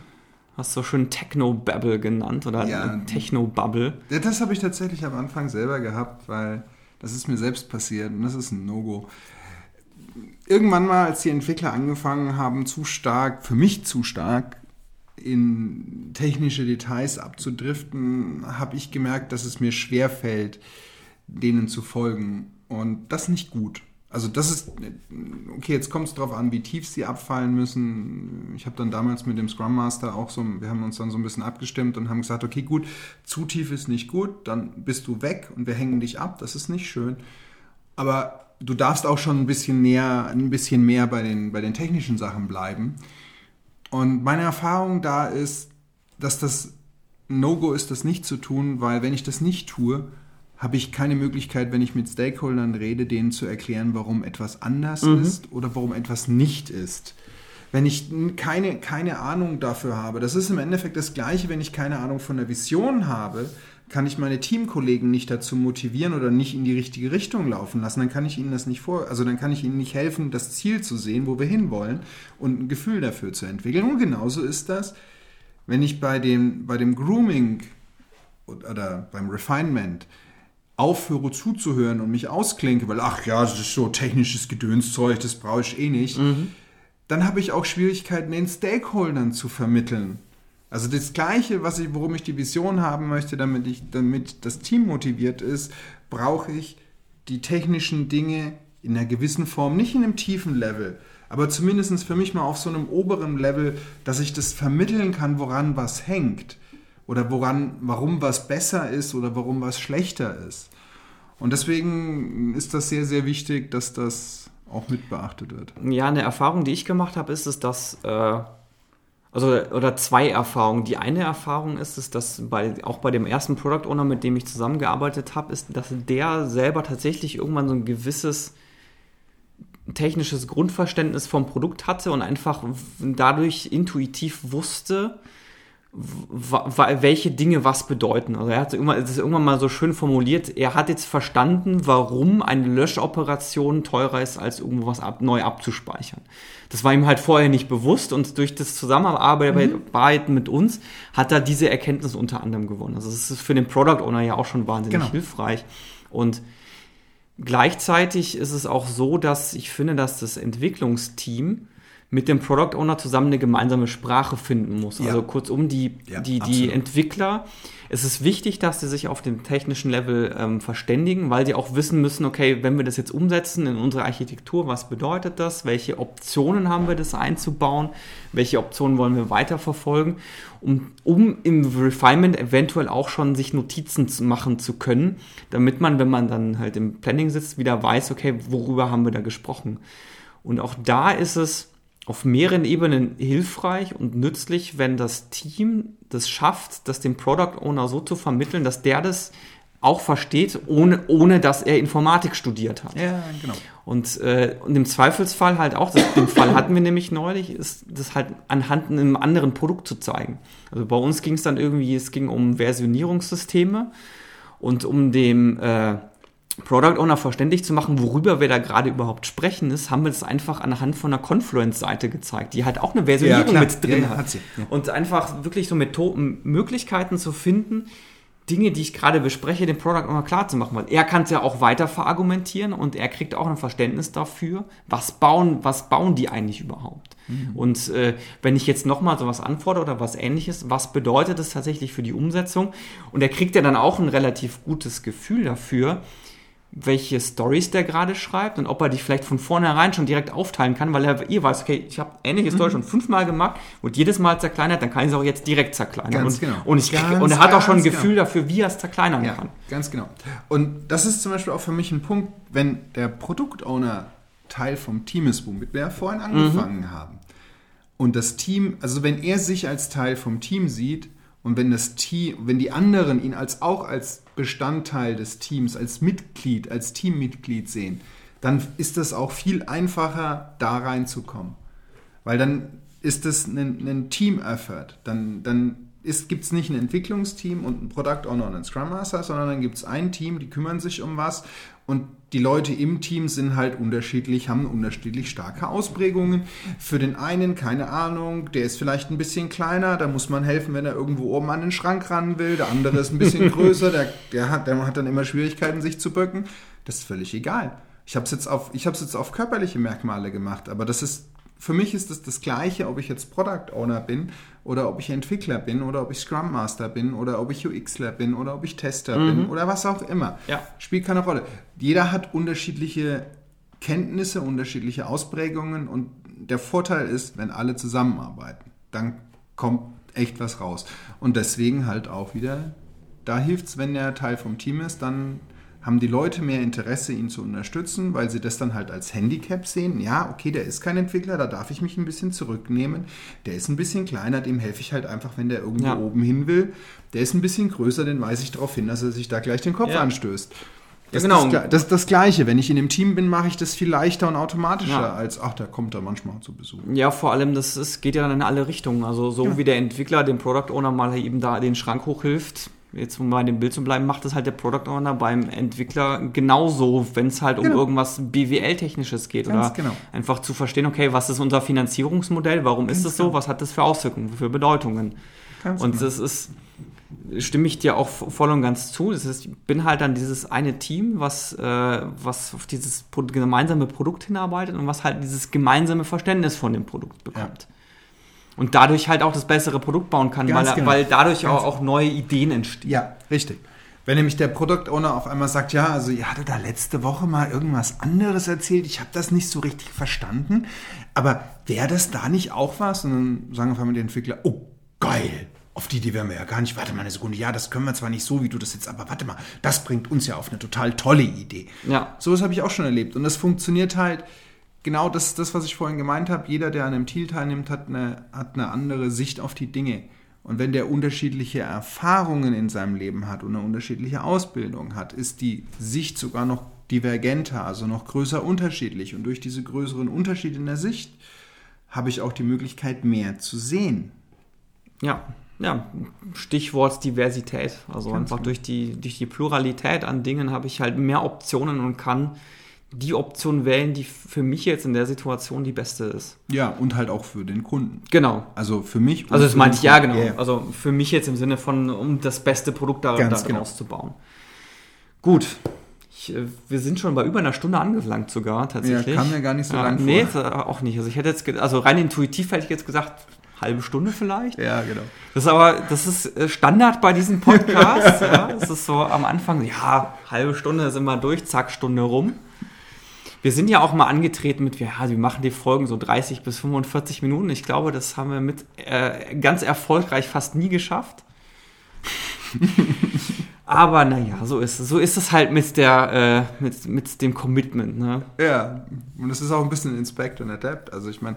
Hast du schön Techno-Babble genannt oder ja, Techno-Bubble? Ja, das habe ich tatsächlich am Anfang selber gehabt, weil das ist mir selbst passiert und das ist ein No-Go. Irgendwann mal, als die Entwickler angefangen haben, zu stark, für mich zu stark, in technische Details abzudriften, habe ich gemerkt, dass es mir schwer fällt, denen zu folgen. Und das nicht gut. Also das ist, okay, jetzt kommt es darauf an, wie tief sie abfallen müssen. Ich habe dann damals mit dem Scrum Master auch so, wir haben uns dann so ein bisschen abgestimmt und haben gesagt, okay, gut, zu tief ist nicht gut, dann bist du weg und wir hängen dich ab, das ist nicht schön. Aber du darfst auch schon ein bisschen näher, ein bisschen mehr bei den, bei den technischen Sachen bleiben. Und meine Erfahrung da ist, dass das No-Go ist, das nicht zu tun, weil wenn ich das nicht tue, habe ich keine Möglichkeit, wenn ich mit Stakeholdern rede, denen zu erklären, warum etwas anders mhm. ist oder warum etwas nicht ist. Wenn ich keine, keine Ahnung dafür habe, das ist im Endeffekt das Gleiche, wenn ich keine Ahnung von der Vision habe, kann ich meine Teamkollegen nicht dazu motivieren oder nicht in die richtige Richtung laufen lassen, dann kann ich ihnen das nicht vor, also dann kann ich ihnen nicht helfen, das Ziel zu sehen, wo wir hinwollen und ein Gefühl dafür zu entwickeln. Und genauso ist das, wenn ich bei dem, bei dem Grooming oder beim Refinement aufhöre zuzuhören und mich ausklinke, weil ach ja, das ist so technisches Gedönszeug, das brauche ich eh nicht, mhm. dann habe ich auch Schwierigkeiten, den Stakeholdern zu vermitteln. Also das Gleiche, was ich, worum ich die Vision haben möchte, damit, ich, damit das Team motiviert ist, brauche ich die technischen Dinge in einer gewissen Form, nicht in einem tiefen Level, aber zumindest für mich mal auf so einem oberen Level, dass ich das vermitteln kann, woran was hängt oder woran, warum was besser ist oder warum was schlechter ist. Und deswegen ist das sehr, sehr wichtig, dass das auch mit beachtet wird. Ja, eine Erfahrung, die ich gemacht habe, ist es, dass, äh, also, oder zwei Erfahrungen. Die eine Erfahrung ist es, dass bei, auch bei dem ersten Product Owner, mit dem ich zusammengearbeitet habe, ist, dass der selber tatsächlich irgendwann so ein gewisses technisches Grundverständnis vom Produkt hatte und einfach dadurch intuitiv wusste, welche Dinge was bedeuten. Also er hat das irgendwann mal so schön formuliert, er hat jetzt verstanden, warum eine Löschoperation teurer ist, als irgendwo was ab, neu abzuspeichern. Das war ihm halt vorher nicht bewusst und durch das Zusammenarbeiten mhm. mit uns hat er diese Erkenntnis unter anderem gewonnen. Also das ist für den Product Owner ja auch schon wahnsinnig genau. hilfreich. Und gleichzeitig ist es auch so, dass ich finde, dass das Entwicklungsteam mit dem Product Owner zusammen eine gemeinsame Sprache finden muss. Ja. Also kurzum, die, ja, die, die Entwickler, es ist wichtig, dass sie sich auf dem technischen Level ähm, verständigen, weil sie auch wissen müssen, okay, wenn wir das jetzt umsetzen in unsere Architektur, was bedeutet das? Welche Optionen haben wir, das einzubauen? Welche Optionen wollen wir weiterverfolgen? Um, um im Refinement eventuell auch schon sich Notizen zu machen zu können, damit man, wenn man dann halt im Planning sitzt, wieder weiß, okay, worüber haben wir da gesprochen? Und auch da ist es, auf mehreren Ebenen hilfreich und nützlich, wenn das Team das schafft, das dem Product Owner so zu vermitteln, dass der das auch versteht, ohne, ohne dass er Informatik studiert hat. Ja, genau. Und, äh, und im Zweifelsfall halt auch, das, den Fall hatten wir nämlich neulich, ist das halt anhand einem anderen Produkt zu zeigen. Also bei uns ging es dann irgendwie, es ging um Versionierungssysteme und um dem äh, Product Owner verständlich zu machen, worüber wir da gerade überhaupt sprechen, ist, haben wir das einfach anhand von einer Confluence-Seite gezeigt, die halt auch eine Versionierung ja, mit drin ja, hat. hat sie, ja. Und einfach wirklich so Methoden, Möglichkeiten zu finden, Dinge, die ich gerade bespreche, dem Product Owner klar zu machen, weil er kann es ja auch weiter verargumentieren und er kriegt auch ein Verständnis dafür, was bauen, was bauen die eigentlich überhaupt. Mhm. Und äh, wenn ich jetzt nochmal sowas anfordere oder was ähnliches, was bedeutet das tatsächlich für die Umsetzung? Und er kriegt ja dann auch ein relativ gutes Gefühl dafür, welche Stories der gerade schreibt und ob er die vielleicht von vornherein schon direkt aufteilen kann, weil er ihr weiß, okay, ich habe ähnliche Story schon fünfmal gemacht und jedes Mal zerkleinert, dann kann ich es auch jetzt direkt zerkleinern. Ganz und, genau. Und, ich, Ganz, und er hat auch schon ein Gefühl genau. dafür, wie er es zerkleinern Ja, kann. ganz genau. Und das ist zum Beispiel auch für mich ein Punkt, wenn der Produktowner Teil vom Team ist, womit wir ja vorhin angefangen haben. Und das Team, also wenn er sich als Teil vom Team sieht und wenn das Team, wenn die anderen ihn als auch als Bestandteil des Teams, als Mitglied, als Teammitglied sehen, dann ist das auch viel einfacher, da reinzukommen. Weil dann ist es ein, ein Team-Effort. Dann, dann gibt es nicht ein Entwicklungsteam und ein Product Owner und ein Scrum Master, sondern dann gibt es ein Team, die kümmern sich um was und die Leute im Team sind halt unterschiedlich, haben unterschiedlich starke Ausprägungen. Für den einen, keine Ahnung, der ist vielleicht ein bisschen kleiner, da muss man helfen, wenn er irgendwo oben an den Schrank ran will. Der andere ist ein bisschen größer, der, der, hat, der hat dann immer Schwierigkeiten, sich zu bücken. Das ist völlig egal. Ich habe es jetzt, auf- ich hab's jetzt auf körperliche Merkmale gemacht, aber das ist, für mich ist das das Gleiche, ob ich jetzt Product Owner bin oder ob ich Entwickler bin oder ob ich Scrum Master bin oder ob ich UXler bin oder ob ich Tester bin oder was auch immer. Ja. Spielt keine Rolle. Jeder hat unterschiedliche Kenntnisse, unterschiedliche Ausprägungen und der Vorteil ist, wenn alle zusammenarbeiten, dann kommt echt was raus. Und deswegen halt auch wieder, da hilft es, wenn der Teil vom Team ist, dann haben die Leute mehr Interesse, ihn zu unterstützen, weil sie das dann halt als Handicap sehen. Ja, okay, der ist kein Entwickler, da darf ich mich ein bisschen zurücknehmen. Der ist ein bisschen kleiner, dem helfe ich halt einfach, wenn der irgendwo Ja. oben hin will. Der ist ein bisschen größer, den weise ich darauf hin, dass er sich da gleich den Kopf Ja. anstößt. Das, genau. ist das, ist das Gleiche. Wenn ich in dem Team bin, mache ich das viel leichter und automatischer, Ja. als, ach, der kommt da manchmal zu Besuch. Ja, vor allem, das ist, geht ja dann in alle Richtungen. Also so wie der Entwickler dem Product Owner mal eben da den Schrank hochhilft, jetzt um bei dem Bild zu bleiben, macht das halt der Product Owner beim Entwickler genauso, wenn es halt um Genau. irgendwas BWL-Technisches geht. Ganz oder genau. einfach zu verstehen, okay, was ist unser Finanzierungsmodell, warum ist es so, was hat das für Auswirkungen, für Bedeutungen. Ganz und genau. das ist, stimme ich dir auch voll und ganz zu. Das ist, ich bin halt dann dieses eine Team, was, äh, was auf dieses gemeinsame Produkt hinarbeitet und was halt dieses gemeinsame Verständnis von dem Produkt bekommt. Und dadurch halt auch das bessere Produkt bauen kann, weil, genau. weil dadurch Ganz auch, auch neue Ideen entstehen. Ja, richtig. Wenn nämlich der Product Owner auf einmal sagt, ja, also ihr hattet da letzte Woche mal irgendwas anderes erzählt, ich habe das nicht so richtig verstanden, aber wäre das da nicht auch was? Und dann sagen auf einmal die Entwickler, oh, geil, auf die Idee wären wir ja gar nicht. Warte mal eine Sekunde, ja, das können wir zwar nicht so, wie du das jetzt, aber warte mal, das bringt uns ja auf eine total tolle Idee. Ja. Sowas habe ich auch schon erlebt und das funktioniert halt genau das, das was ich vorhin gemeint habe. Jeder, der an einem Teal teilnimmt, hat eine, hat eine andere Sicht auf die Dinge. Und wenn der unterschiedliche Erfahrungen in seinem Leben hat und eine unterschiedliche Ausbildung hat, ist die Sicht sogar noch divergenter, also noch größer unterschiedlich. Und durch diese größeren Unterschiede in der Sicht habe ich auch die Möglichkeit, mehr zu sehen. Ja, ja, Stichwort Diversität. Also Ganz einfach genau. durch die, durch die Pluralität an Dingen habe ich halt mehr Optionen und kann die Option wählen, die für mich jetzt in der Situation die beste ist. Ja, und halt auch für den Kunden. Genau. Also für mich. und Also das meinte ich ja genau. Ja, ja. Also für mich jetzt im Sinne von, um das beste Produkt da, Ganz da genau. zu bauen. Gut. Ich, äh, wir sind schon bei über einer Stunde angelangt sogar tatsächlich. Ja, kam mir gar nicht so ja, lang Nee, vor. jetzt, äh, auch nicht. Also ich hätte jetzt, also rein intuitiv hätte ich jetzt gesagt, halbe Stunde vielleicht. Ja, genau. Das ist aber, das ist äh, Standard bei diesem Podcast. ja. Das ist so am Anfang, ja, halbe Stunde sind wir durch, zack, Stunde rum. Wir sind ja auch mal angetreten mit, ja, wir machen die Folgen so 30 bis 45 Minuten. Ich glaube, das haben wir mit äh, ganz erfolgreich fast nie geschafft. Aber naja, so ist es. So ist es halt mit der, äh, mit, mit dem Commitment, ne? Ja, und es ist auch ein bisschen Inspect und Adapt. Also ich meine,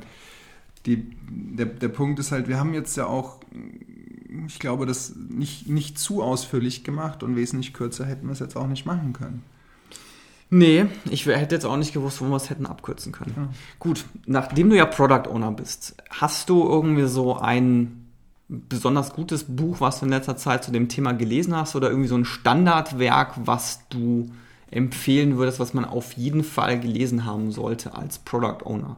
der, der Punkt ist halt, wir haben jetzt ja auch, ich glaube, das nicht, nicht zu ausführlich gemacht und wesentlich kürzer hätten wir es jetzt auch nicht machen können. Nee, ich hätte jetzt auch nicht gewusst, wo wir es hätten abkürzen können. Gut, nachdem du ja Product Owner bist, hast du irgendwie so ein besonders gutes Buch, was du in letzter Zeit zu dem Thema gelesen hast oder irgendwie so ein Standardwerk, was du empfehlen würdest, was man auf jeden Fall gelesen haben sollte als Product Owner?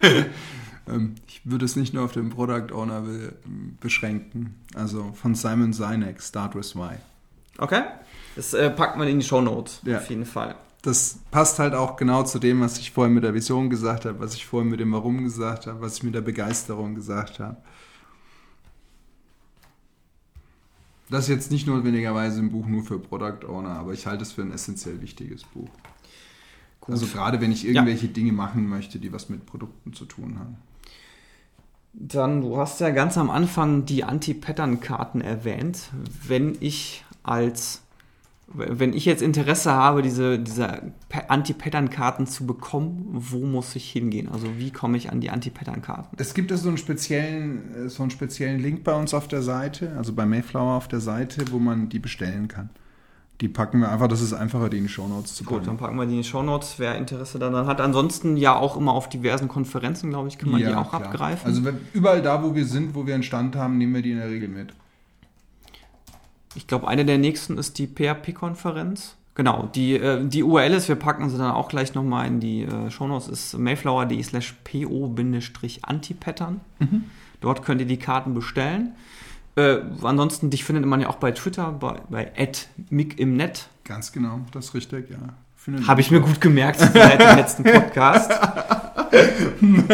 Ähm, ich würde es nicht nur auf den Product Owner be beschränken. Also von Simon Sinek, Start with Why. Okay. Das äh, packt man in die Show Notes, Ja. auf jeden Fall. Das passt halt auch genau zu dem, was ich vorhin mit der Vision gesagt habe, was ich vorhin mit dem Warum gesagt habe, was ich mit der Begeisterung gesagt habe. Das ist jetzt nicht notwendigerweise ein Buch nur für Product Owner, aber ich halte es für ein essentiell wichtiges Buch. Gut. Also gerade wenn ich irgendwelche ja. Dinge machen möchte, die was mit Produkten zu tun haben. Dann, du hast ja ganz am Anfang die Anti-Pattern-Karten erwähnt. Wenn ich als wenn ich jetzt Interesse habe, diese, diese Anti-Pattern-Karten zu bekommen, wo muss ich hingehen? Also wie komme ich an die Anti-Pattern-Karten? Es gibt so einen, speziellen, so einen speziellen Link bei uns auf der Seite, also bei Mayflower auf der Seite, wo man die bestellen kann. Die packen wir einfach, das ist einfacher, die in die Shownotes zu packen. Gut, dann packen wir die in die Shownotes, wer Interesse daran hat. Ansonsten ja auch immer auf diversen Konferenzen, glaube ich, kann man ja, die auch klar. abgreifen. Also überall da, wo wir sind, wo wir einen Stand haben, nehmen wir die in der Regel mit. Ich glaube, eine der nächsten ist die PHP-Konferenz. Genau, die, äh, die URL ist, wir packen sie dann auch gleich nochmal in die äh, Shownotes, ist mayflower.de slash po-antipattern. Mhm. Dort könnt ihr die Karten bestellen. Äh, ansonsten, dich findet man ja auch bei Twitter, bei, bei @micimnet. Ganz genau, das ist richtig, ja. Habe ich mir gut gemerkt seit dem letzten Podcast. ich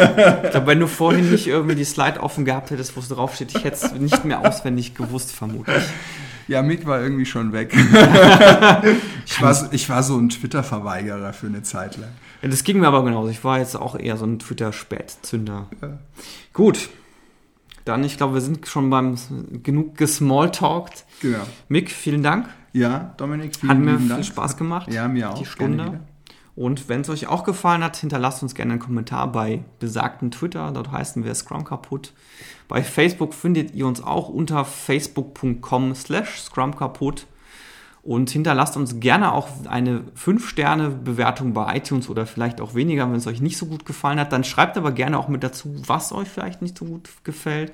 glaube, wenn du vorhin nicht irgendwie die Slide offen gehabt hättest, wo es draufsteht, ich hätte es nicht mehr auswendig gewusst, vermutlich. Ja, Mick war irgendwie schon weg. ich, war, ich war so ein Twitter-Verweigerer für eine Zeit lang. Das ging mir aber genauso. Ich war jetzt auch eher so ein Twitter-Spätzünder. Ja. Gut. Dann, ich glaube, wir sind schon beim genug gesmalltalkt. Genau. Mick, vielen Dank. Ja, Dominik, vielen Hat mir viel Dank. Spaß gemacht. Ja, mir auch. Die Stunde. Und wenn es euch auch gefallen hat, hinterlasst uns gerne einen Kommentar bei besagten Twitter. Dort heißen wir Scrum kaputt. Bei Facebook findet ihr uns auch unter facebook.com slash Scrum kaputt. Und hinterlasst uns gerne auch eine 5-Sterne-Bewertung bei iTunes oder vielleicht auch weniger, wenn es euch nicht so gut gefallen hat. Dann schreibt aber gerne auch mit dazu, was euch vielleicht nicht so gut gefällt.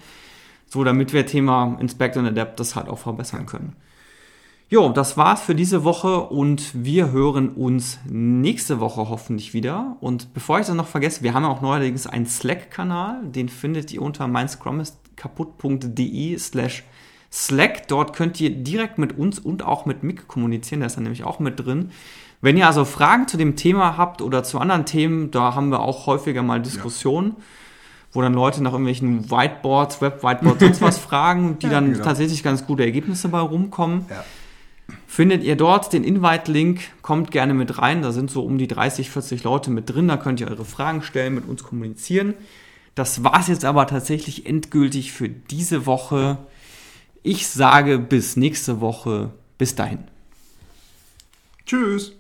So, damit wir Thema Inspect und Adapt das halt auch verbessern können. Jo, das war's für diese Woche und wir hören uns nächste Woche hoffentlich wieder. Und bevor ich das noch vergesse, wir haben auch neuerdings einen Slack-Kanal, den findet ihr unter meinscrumiskaputt.de slash Slack. Dort könnt ihr direkt mit uns und auch mit Mick kommunizieren, der ist dann nämlich auch mit drin. Wenn ihr also Fragen zu dem Thema habt oder zu anderen Themen, da haben wir auch häufiger mal Diskussionen. Ja wo dann Leute nach irgendwelchen Whiteboards, Web-Whiteboards, sonst was fragen, die ja, dann genau. tatsächlich ganz gute Ergebnisse bei rumkommen. Ja findet ihr dort den Invite-Link, kommt gerne mit rein, da sind so um die 30, 40 Leute mit drin, da könnt ihr eure Fragen stellen, mit uns kommunizieren. Das war's jetzt aber tatsächlich endgültig für diese Woche. Ich sage bis nächste Woche. Bis dahin. Tschüss.